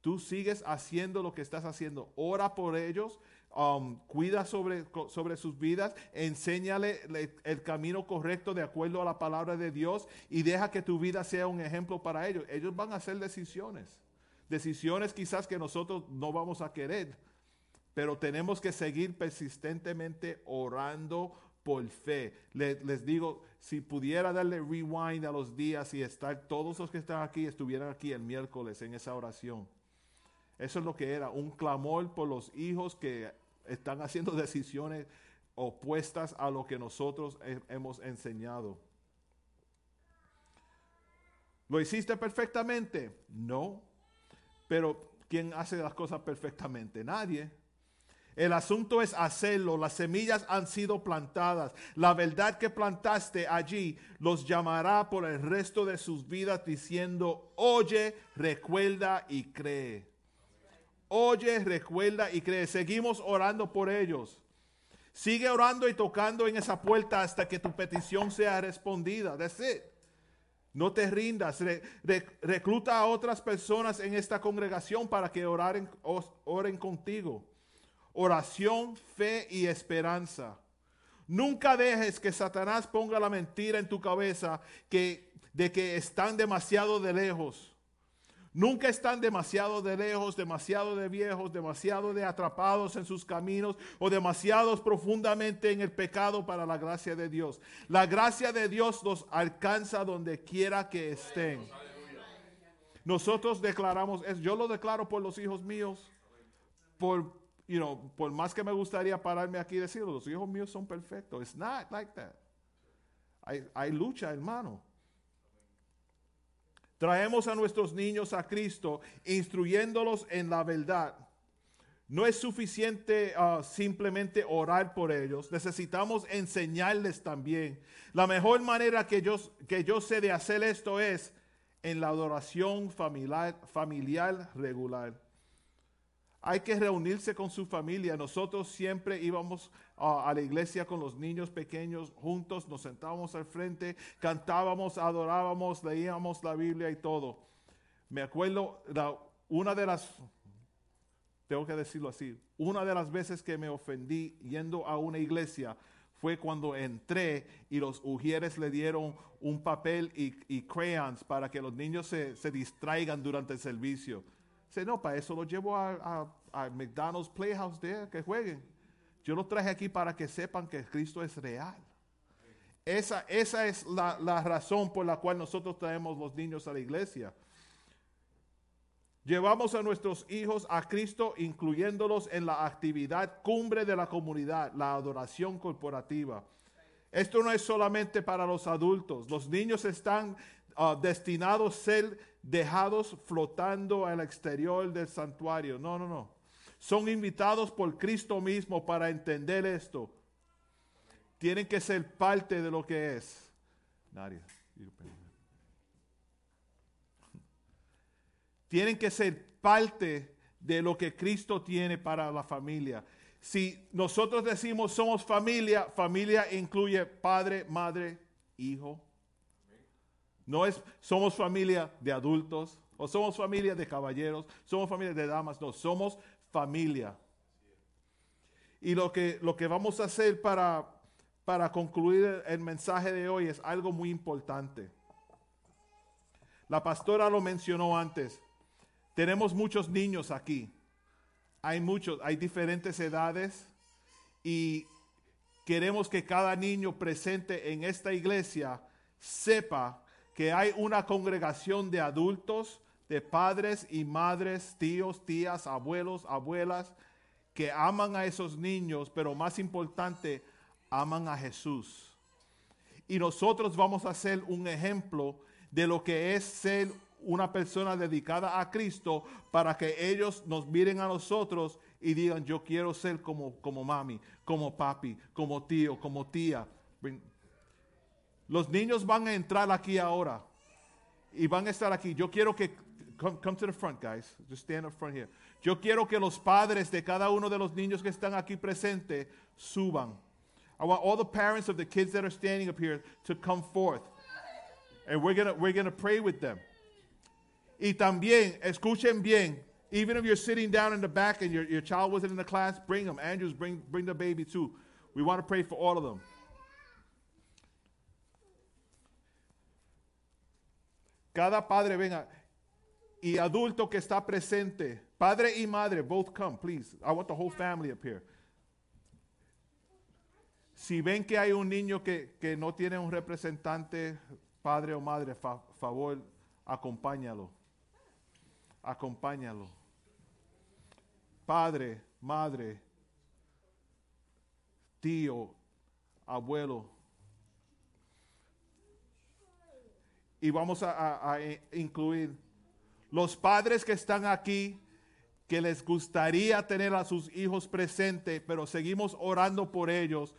Tú sigues haciendo lo que estás haciendo. Ora por ellos, um, cuida sobre, sobre sus vidas, enséñale el camino correcto de acuerdo a la palabra de Dios y deja que tu vida sea un ejemplo para ellos. Ellos van a hacer decisiones. Decisiones quizás que nosotros no vamos a querer, pero tenemos que seguir persistentemente orando por fe. les digo, si pudiera darle rewind a los días y estar, todos los que están aquí estuvieran aquí el miércoles en esa oración. Eso es lo que era, un clamor por los hijos que están haciendo *laughs* decisiones opuestas a lo que nosotros hemos enseñado. ¿Lo hiciste perfectamente? No. Pero ¿quién hace las cosas perfectamente? Nadie. El asunto es hacerlo. Las semillas han sido plantadas. La verdad que plantaste allí los llamará por el resto de sus vidas diciendo, oye, recuerda y cree. Oye, recuerda y cree. Seguimos orando por ellos. Sigue orando y tocando en esa puerta hasta que tu petición sea respondida. That's No te rindas. recluta a otras personas en esta congregación para que oren, oren contigo. Oración, fe y esperanza. Nunca dejes que Satanás ponga la mentira en tu cabeza que, de que están demasiado de lejos. Nunca están demasiado de lejos, demasiado de viejos, demasiado de atrapados en sus caminos o demasiados profundamente en el pecado para la gracia de Dios. La gracia de Dios los alcanza donde quiera que estén. Nosotros declaramos, yo lo declaro por los hijos míos, por, you know, por más que me gustaría pararme aquí y decirlo, los hijos míos son perfectos. It's not like that. Hay, hay lucha, hermano. Traemos a nuestros niños a Cristo, instruyéndolos en la verdad. No es suficiente ah, simplemente orar por ellos, necesitamos enseñarles también. La mejor manera que yo, sé de hacer esto es en la adoración familiar, familiar regular hay que reunirse con su familia. Nosotros siempre íbamos a, la iglesia con los niños pequeños juntos, nos sentábamos al frente, cantábamos, adorábamos, leíamos la Biblia y todo. Me acuerdo, una de las, tengo que decirlo así, una de las veces que me ofendí yendo a una iglesia fue cuando entré y los ujieres le dieron un papel y, crayons para que los niños se, se distraigan durante el servicio no, para eso lo llevo a, McDonald's Playhouse de que jueguen. Yo los traje aquí para que sepan que Cristo es real. Esa, esa es la, la razón por la cual nosotros traemos los niños a la iglesia. Llevamos a nuestros hijos a Cristo, incluyéndolos en la actividad cumbre de la comunidad, la adoración corporativa. Esto no es solamente para los adultos. Los niños están ah, destinados a ser dejados flotando al exterior del santuario. No, no, no. Son invitados por Cristo mismo para entender esto. Tienen que ser parte de lo que es. Tienen que ser parte de lo que Cristo tiene para la familia. Si nosotros decimos somos familia, familia incluye padre, madre, hijo. No es somos familia de adultos o somos familia de caballeros, somos familia de damas, no, somos familia. Y lo que, lo que vamos a hacer para, para concluir el mensaje de hoy es algo muy importante. La pastora lo mencionó antes. Tenemos muchos niños aquí. Hay muchos, hay diferentes edades y queremos que cada niño presente en esta iglesia sepa que hay una congregación de adultos, de padres y madres, tíos, tías, abuelos, abuelas, que aman a esos niños, pero más importante, aman a Jesús. Y nosotros vamos a ser un ejemplo de lo que es ser una persona dedicada a Cristo para que ellos nos miren a nosotros y digan, yo quiero ser como, como mami, como papi, como tío, como tía. Los niños van a entrar aquí ahora y van a estar aquí. Yo quiero que, come, come to the front, guys. Just stand up front here. Yo quiero que los padres de cada uno de los niños que están aquí presentes suban. I want all the parents of the kids that are standing up here to come forth. And we're gonna, we're gonna pray with them. Y también, escuchen bien, even if you're sitting down in the back and your, your child wasn't in the class, bring them. Andrews, bring, bring the baby too. We want to pray for all of them. Cada padre venga. Y adulto que está presente, padre y madre, both come, please. I want the whole family up here. Si ven que hay un niño que, que no tiene un representante, padre o madre, fa- favor, acompáñalo. Acompáñalo. Padre, madre, tío, abuelo. Y vamos a, incluir los padres que están aquí, que les gustaría tener a sus hijos presentes, pero seguimos orando por ellos,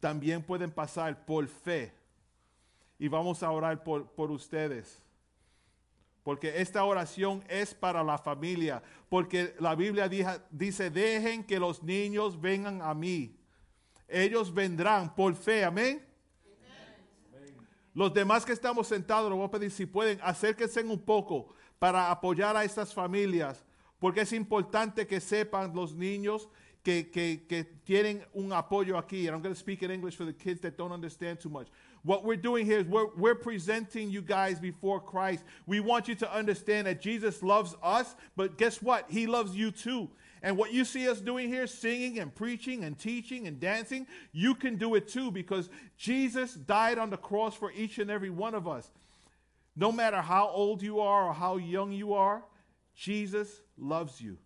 también pueden pasar por fe. Y vamos a orar por, por ustedes. Porque esta oración es para la familia. Porque la Biblia dija- dice, dejen que los niños vengan a mí. Ellos vendrán por fe. Amén. Los demás que estamos sentados, les voy a pedir si pueden, acérquense un poco para apoyar a estas familias, porque es importante que sepan los niños que, que, que tienen un apoyo aquí. And I'm going to speak in English for the kids that don't understand too much. What we're doing here is we're, we're presenting you guys before Christ. We want you to understand that Jesus loves us, but guess what? He loves you too. And what you see us doing here, singing and preaching and teaching and dancing, you can do it too because Jesus died on the cross for each and every one of us. No matter how old you are or how young you are, Jesus loves you.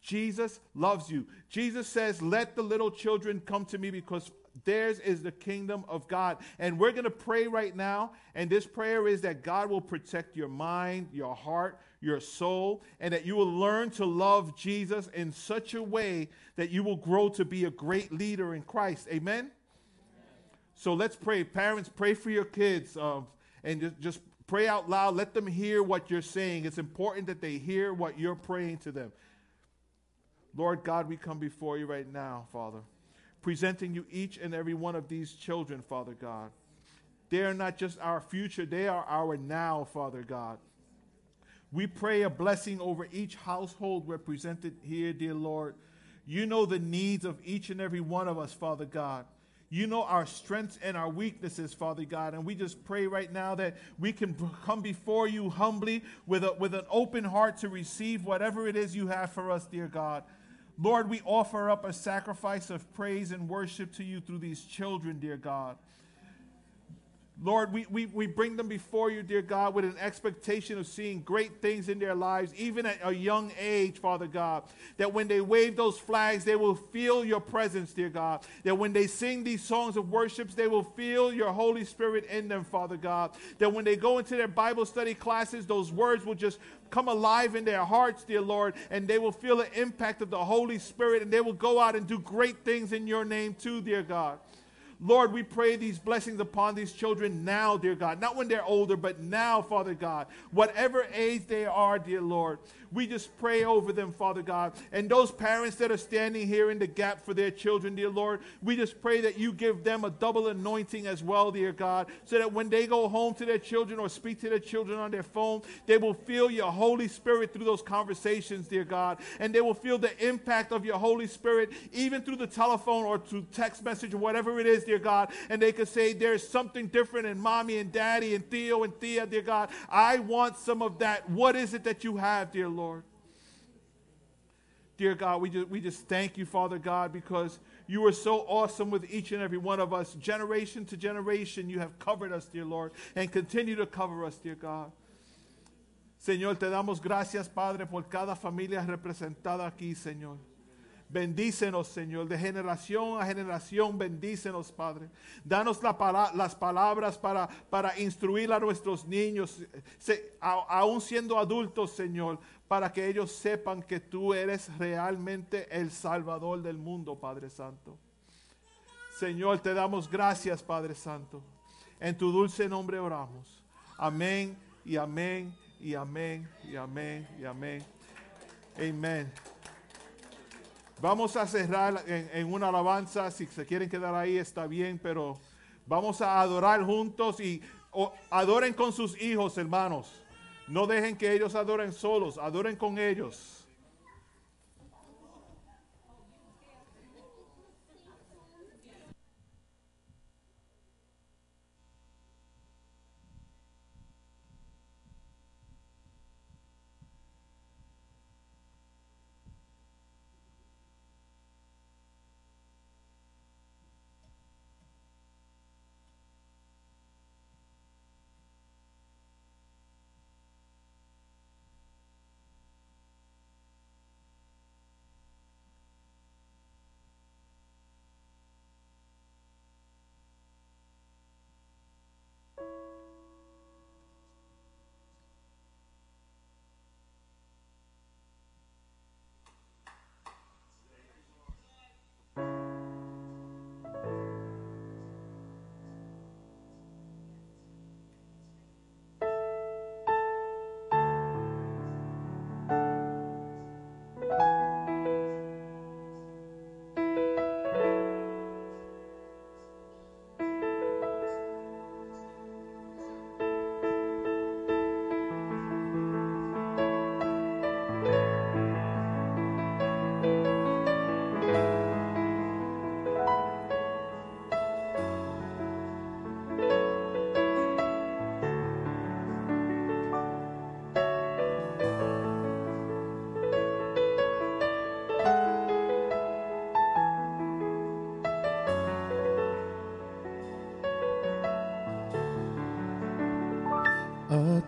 Jesus loves you. Jesus says, Let the little children come to me because theirs is the kingdom of God. And we're going to pray right now. And this prayer is that God will protect your mind, your heart, your soul, and that you will learn to love Jesus in such a way that you will grow to be a great leader in Christ. Amen? So let's pray. Parents, pray for your kids um, and just, just pray out loud. Let them hear what you're saying. It's important that they hear what you're praying to them. Lord God, we come before you right now, Father, presenting you each and every one of these children, Father God. They are not just our future, they are our now, Father God. We pray a blessing over each household represented here, dear Lord. You know the needs of each and every one of us, Father God. You know our strengths and our weaknesses, Father God. And we just pray right now that we can come before you humbly with, a, with an open heart to receive whatever it is you have for us, dear God. Lord, we offer up a sacrifice of praise and worship to you through these children, dear God. Lord, we, we, we bring them before you, dear God, with an expectation of seeing great things in their lives, even at a young age, Father God. That when they wave those flags, they will feel your presence, dear God. That when they sing these songs of worships, they will feel your Holy Spirit in them, Father God. That when they go into their Bible study classes, those words will just come alive in their hearts, dear Lord, and they will feel the impact of the Holy Spirit, and they will go out and do great things in your name too, dear God. Lord, we pray these blessings upon these children now, dear God. Not when they're older, but now, Father God. Whatever age they are, dear Lord. We just pray over them, Father God. And those parents that are standing here in the gap for their children, dear Lord, we just pray that you give them a double anointing as well, dear God, so that when they go home to their children or speak to their children on their phone, they will feel your Holy Spirit through those conversations, dear God. And they will feel the impact of your Holy Spirit even through the telephone or through text message or whatever it is, dear God. And they could say, There's something different in mommy and daddy and Theo and Thea, dear God. I want some of that. What is it that you have, dear Lord? Dear God, we just, we just thank you, Father God, because you are so awesome with each and every one of us. Generation to generation, you have covered us, dear Lord, and continue to cover us, dear God. Señor, te damos gracias, Padre, por cada familia representada aquí, Señor. Bendícenos, Señor, de generación a generación, bendícenos, Padre. Danos la las palabras para, para instruir a nuestros niños, aún siendo adultos, Señor, para que ellos sepan que tú eres realmente el Salvador del mundo, Padre Santo. Señor, te damos gracias, Padre Santo. En tu dulce nombre oramos. Amén y amén y amén y amén y amén. Vamos a cerrar en, una alabanza. Si se quieren quedar ahí, está bien, pero vamos a adorar juntos y adoren con sus hijos, hermanos. No dejen que ellos adoren solos, adoren con ellos.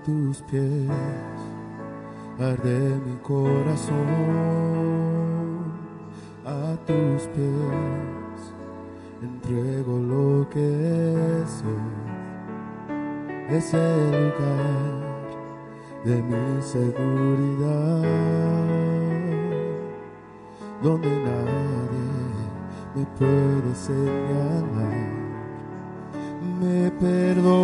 Tus pies arde mi corazón. A tus pies entrego lo que soy es el lugar de mi seguridad donde nadie me puede señalar. Me perdonaste, me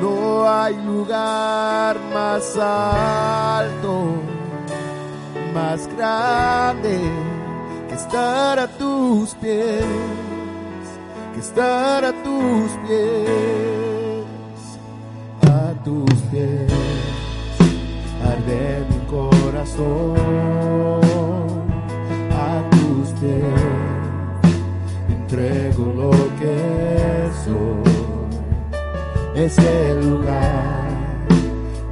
No hay lugar más alto, más grande que estar a tus pies, que estar a tus pies, a tus pies, arde mi corazón a tus pies, entrego lo que soy, es el lugar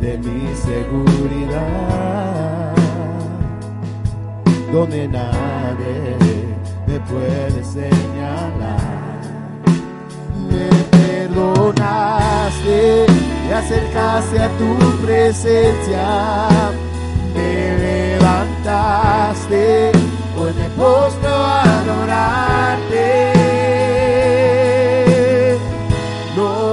de mi seguridad, donde nadie me puede señalar me perdonaste, me acercaste a tu presencia, me levantaste, hoy me postro a adorarte.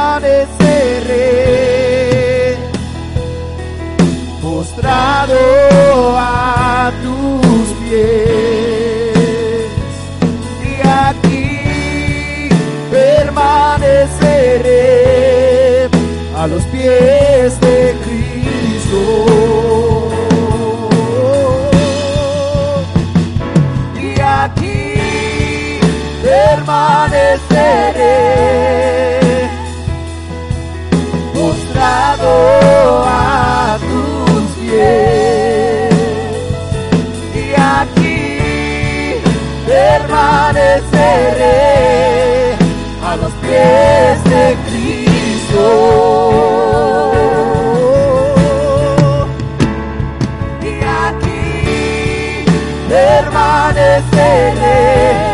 permaneceré postrado a tus pies y aquí permaneceré a los pies de Cristo. Y aquí permaneceré a tus pies y aquí permaneceré a los pies de Cristo. Y aquí permaneceré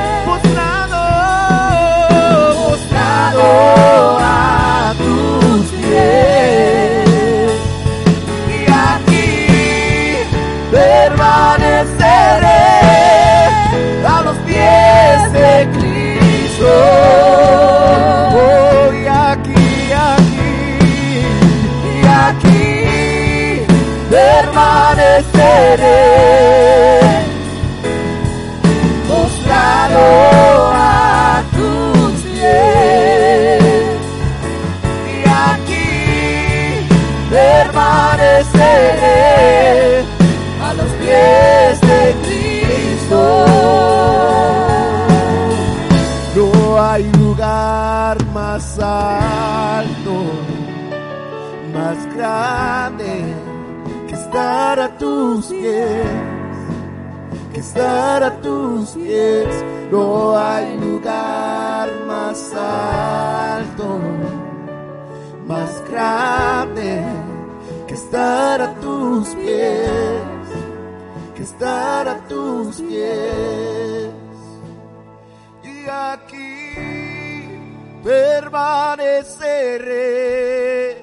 a los pies de Cristo. No hay lugar más alto, más grande que estar a tus pies que estar a tus pies. No hay lugar más alto, más grande estar a tus pies, que estar a tus pies. Y aquí permaneceré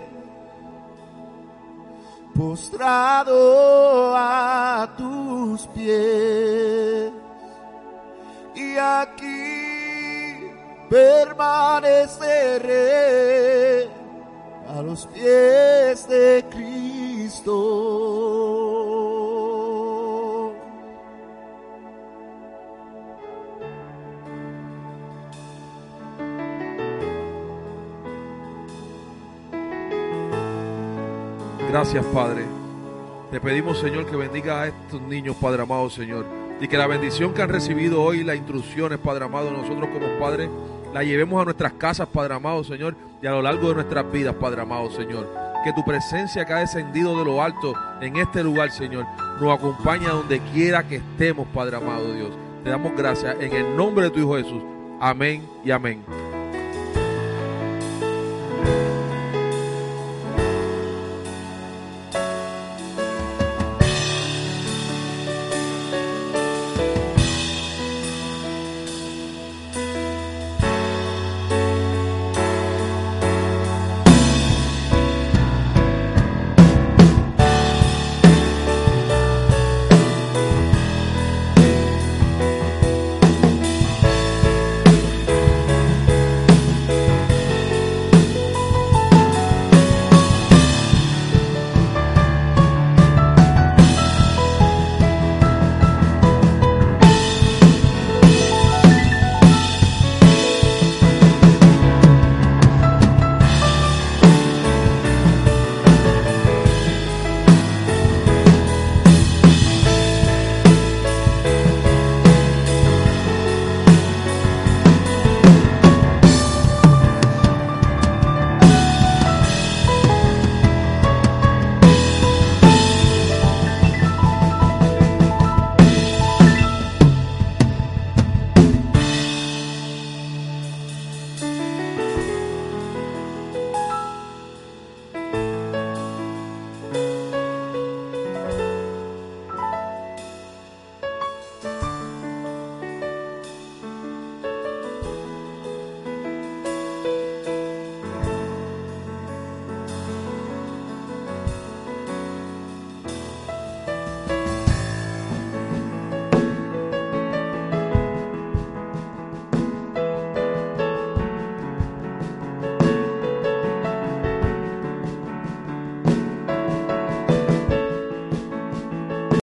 postrado a tus pies y aquí permaneceré a los pies de Cristo. Gracias, Padre. Te pedimos, Señor, que bendiga a estos niños, Padre amado, Señor. Y que la bendición que han recibido hoy, las instrucciones, Padre amado, nosotros como padres, la llevemos a nuestras casas, Padre amado, Señor, y a lo largo de nuestras vidas, Padre amado, Señor. Que tu presencia que ha descendido de lo alto en este lugar, Señor, nos acompañe a donde quiera que estemos, Padre amado, Dios. Te damos gracias en el nombre de tu Hijo Jesús. Amén y amén.